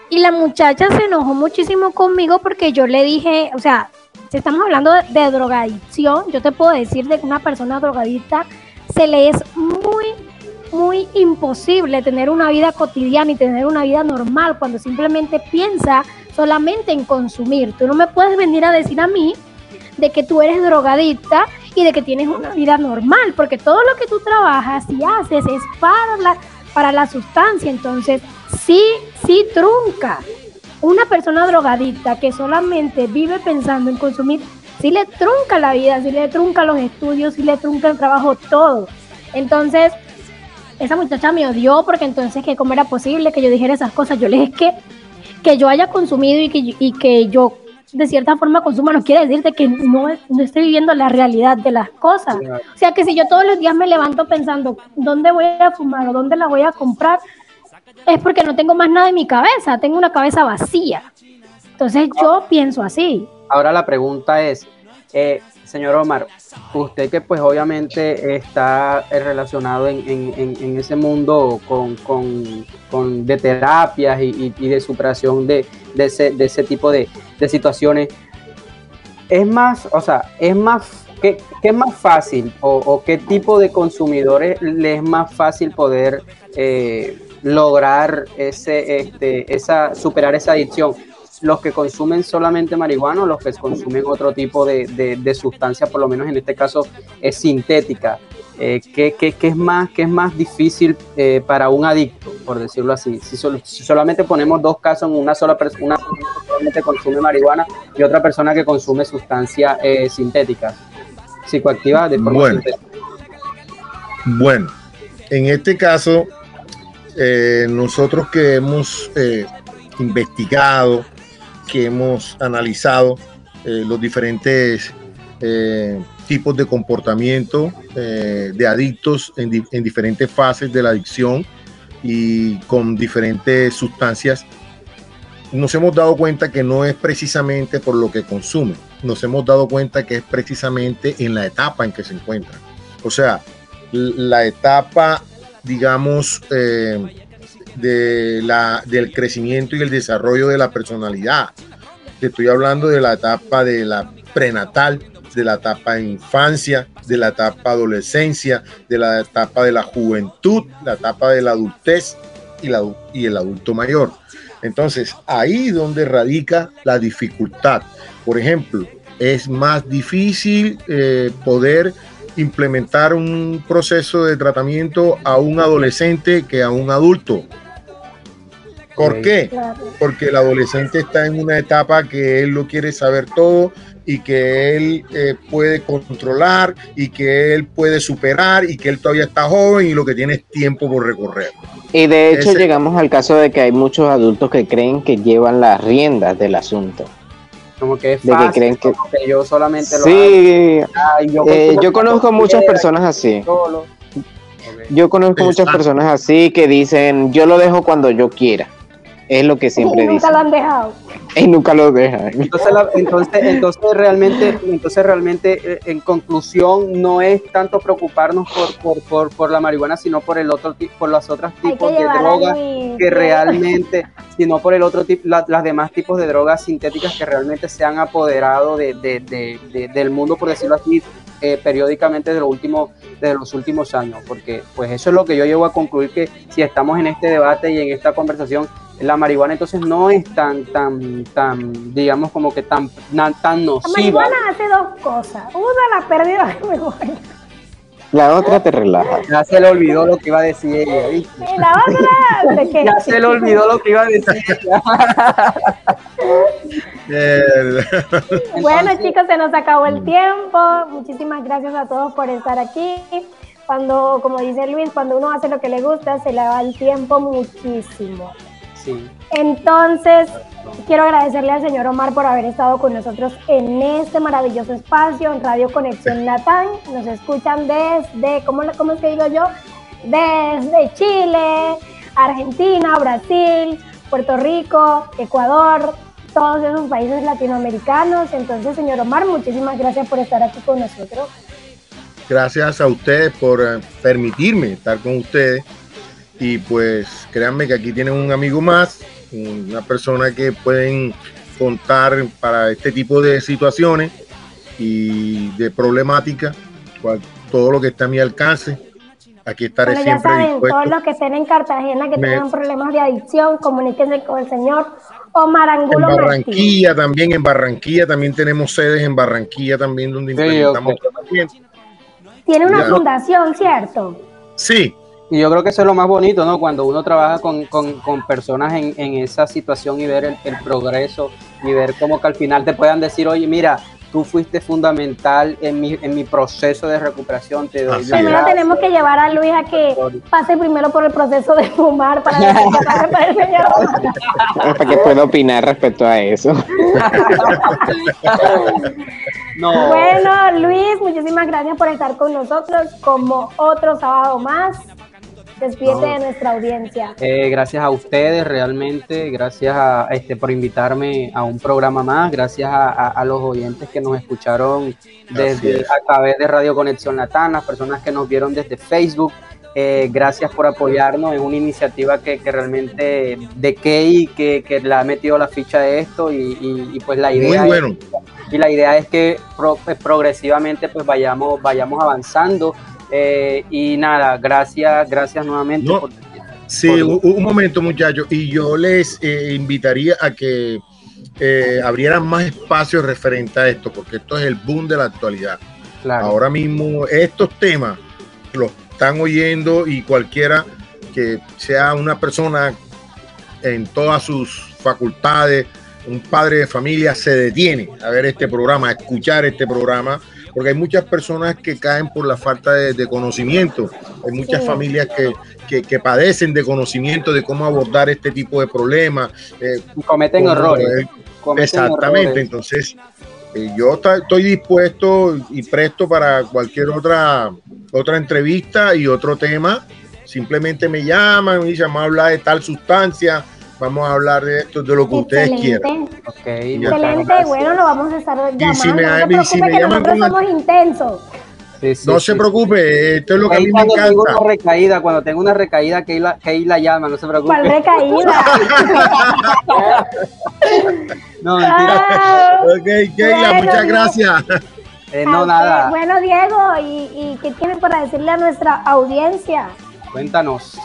Y la muchacha se enojó muchísimo conmigo porque yo le dije, o sea, si estamos hablando de, de drogadicción, yo te puedo decir de que una persona drogadicta se le es muy muy imposible tener una vida cotidiana y tener una vida normal cuando simplemente piensa solamente en consumir. Tú no me puedes venir a decir a mí de que tú eres drogadicta y de que tienes una vida normal, porque todo lo que tú trabajas y haces es para la, para la sustancia. Entonces, sí, sí trunca. Una persona drogadicta que solamente vive pensando en consumir, sí le trunca la vida, sí le trunca los estudios, sí le trunca el trabajo, todo. Entonces, esa muchacha me odió porque entonces que cómo era posible que yo dijera esas cosas. Yo le dije que que yo haya consumido y que, y que yo de cierta forma consuma no quiere decirte que no, no estoy viviendo la realidad de las cosas. Claro. O sea que si yo todos los días me levanto pensando dónde voy a fumar o dónde la voy a comprar, es porque no tengo más nada en mi cabeza, tengo una cabeza vacía. Entonces yo pienso así. Ahora la pregunta es, eh, señor Omar, usted que pues obviamente está relacionado en, en, en ese mundo con, con, con de terapias y, y, de superación de, de, ese, de ese tipo de, de, situaciones, es más, o sea, es más, ¿qué, qué más fácil o, o, qué tipo de consumidores le es más fácil poder eh, lograr ese, este, esa, superar esa adicción? Los que consumen solamente marihuana o los que consumen otro tipo de, de, de sustancia, por lo menos en este caso es sintética. Eh, ¿qué, qué, qué, es más, ¿Qué es más difícil eh, para un adicto, por decirlo así? Si, sol, si, solamente ponemos dos casos en una sola persona, una persona que solamente consume marihuana y otra persona que consume sustancias eh, sintéticas, psicoactivas de forma bueno, sintética. Bueno, en este caso, eh, nosotros que hemos investigado, que hemos analizado eh, los diferentes eh, tipos de comportamiento eh, de adictos en, di en, diferentes fases de la adicción y con diferentes sustancias, nos hemos dado cuenta que no es precisamente por lo que consumen, nos hemos dado cuenta que es precisamente en la etapa en que se encuentran. O sea, la etapa, digamos, de la, del crecimiento y el desarrollo de la personalidad. Te estoy hablando de la etapa de la prenatal, de la etapa de infancia, de la etapa adolescencia, de la etapa de la juventud, la etapa de la adultez y, la, y el adulto mayor. Entonces, ahí donde radica la dificultad. Por ejemplo, es más difícil eh, poder implementar un proceso de tratamiento a un adolescente que a un adulto. ¿Por qué? Porque el adolescente está en una etapa que él lo quiere saber todo y que él eh, puede controlar y que él puede superar y que él todavía está joven y lo que tiene es tiempo por recorrer. Y de hecho llegamos al caso de que hay muchos adultos que creen que llevan las riendas del asunto. Como que es fácil, que creen que... yo solamente lo Sí, yo, eh, yo conozco muchas personas así. Yo conozco muchas personas así que dicen, yo lo dejo cuando yo quiera. Es lo que siempre dicen. Nunca lo han dejado. Y nunca lo dejan. Entonces, entonces, entonces realmente, entonces realmente, eh, en conclusión, no es tanto preocuparnos por, por, por, la marihuana, sino por el otro por los otros tipos de drogas que realmente, sino por el otro tipo, las demás tipos de drogas sintéticas que realmente se han apoderado de, de, de, del mundo, por decirlo así, eh, periódicamente de, los últimos, de los últimos años, porque pues eso es lo que yo llevo a concluir que si estamos en este debate y en esta conversación, la marihuana entonces no es tan, tan, tan, digamos como que tan, tan nociva. La marihuana hace dos cosas. Una, la pérdida de memoria. La otra te relaja. Ya se le olvidó lo que iba a decir ella, ¿viste? La otra, ¿de qué? Ya se le olvidó lo que iba a decir bueno, chicos, se nos acabó el tiempo. Muchísimas gracias a todos por estar aquí. Cuando, como dice Luis, cuando uno hace lo que le gusta, se le va el tiempo muchísimo. Entonces, quiero agradecerle al señor Omar por haber estado con nosotros en este maravilloso espacio en Radio Conexión Natán. Nos escuchan desde, ¿cómo, cómo es que digo yo? Desde Chile, Argentina, Brasil, Puerto Rico, Ecuador, todos esos países latinoamericanos. Entonces, señor Omar, muchísimas gracias por estar aquí con nosotros. Gracias a ustedes por eh, permitirme estar con ustedes y pues créanme que aquí tienen un amigo más, una persona que pueden contar para este tipo de situaciones y de problemática, todo lo que está a mi alcance. Aquí estaré bueno, siempre ya saben, Todos los que estén en Cartagena que tengan problemas de adicción, comuníquense con el señor Omar Angulo En Barranquilla también, en Barranquilla también tenemos sedes en Barranquilla también donde implementamos Tiene una fundación, ¿cierto? Sí, y yo creo que eso es lo más bonito, ¿no? Cuando uno trabaja con, con, con personas en, en, esa situación y ver el, el, progreso y ver cómo que al final te puedan decir, oye, mira, tú fuiste fundamental en mi, en mi proceso de recuperación. Te doy primero tenemos que llevar a Luis a que pase primero por el proceso de fumar para, para, el señor. para que pueda opinar respecto a eso. no. Bueno, Luis, muchísimas gracias por estar con nosotros como otro sábado más. Despídete de nuestra audiencia. Eh, gracias a ustedes, realmente, gracias a, este, por invitarme a un programa más, gracias a, los oyentes que nos escucharon desde a través de Radio Conexión Latán, las personas que nos vieron desde Facebook. Eh, gracias por apoyarnos, es una iniciativa que, que realmente de Key que, que le ha metido la ficha de esto y, pues la idea Muy bueno. y la idea es que pues, progresivamente pues vayamos, vayamos avanzando eh, y nada, gracias, gracias nuevamente. sí, un, momento muchachos, y yo les eh, invitaría a que eh, abrieran más espacios referente a esto, porque esto es el boom de la actualidad. Ahora mismo estos temas los están oyendo y cualquiera que sea una persona en todas sus facultades, un padre de familia, se detiene a ver este programa, a escuchar este programa porque hay muchas personas que caen por la falta de, conocimiento, hay muchas familias que, que, padecen de conocimiento de cómo abordar este tipo de problemas. Eh, cometen errores. exactamente, entonces eh, yo estoy dispuesto y presto para cualquier otra, otra entrevista y otro tema. Simplemente me llaman y dicen, vamos a hablar de tal sustancia, vamos a hablar de esto, de lo que ustedes quieran. Excelente, bueno, lo vamos a estar llamando. si me, no se preocupe si me que nosotros somos intensos. Sí, sí, no se preope, esto es lo que a mí me encanta. Tengo una recaída, cuando tengo una recaída, que la, que la llama, no se preocupe. ¿Cuál recaída? no, mentira. Ah, ok, Keila, bueno, muchas gracias. Eh, no, nada. Bueno, Diego, ¿y, ¿y qué tienen para decirle a nuestra audiencia? Cuéntanos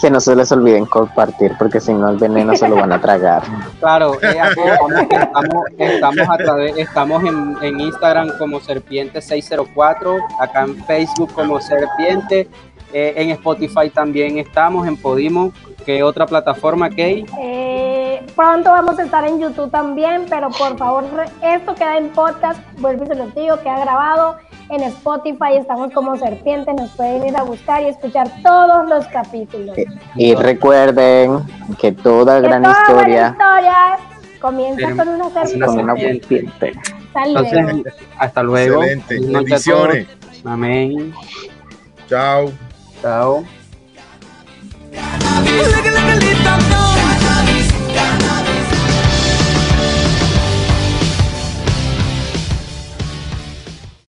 que no se les olviden compartir porque si no el veneno se lo van a tragar. Claro, eh, estamos, estamos, a través, estamos en, en, Instagram como Serpiente604, acá en Facebook como Serpiente, eh, en Spotify también estamos, en Podimo, ¿qué otra plataforma, Kay? Eh, pronto vamos a estar en YouTube también, pero por favor, esto queda en podcast, vuelvo y se los digo, queda grabado en Spotify, estamos como Serpiente, nos pueden ir a buscar y escuchar todos los capítulos. Y, recuerden que toda gran historia, comienza con una serpiente. Hasta luego. Excelente. Bendiciones. Amén. Chao. Chao.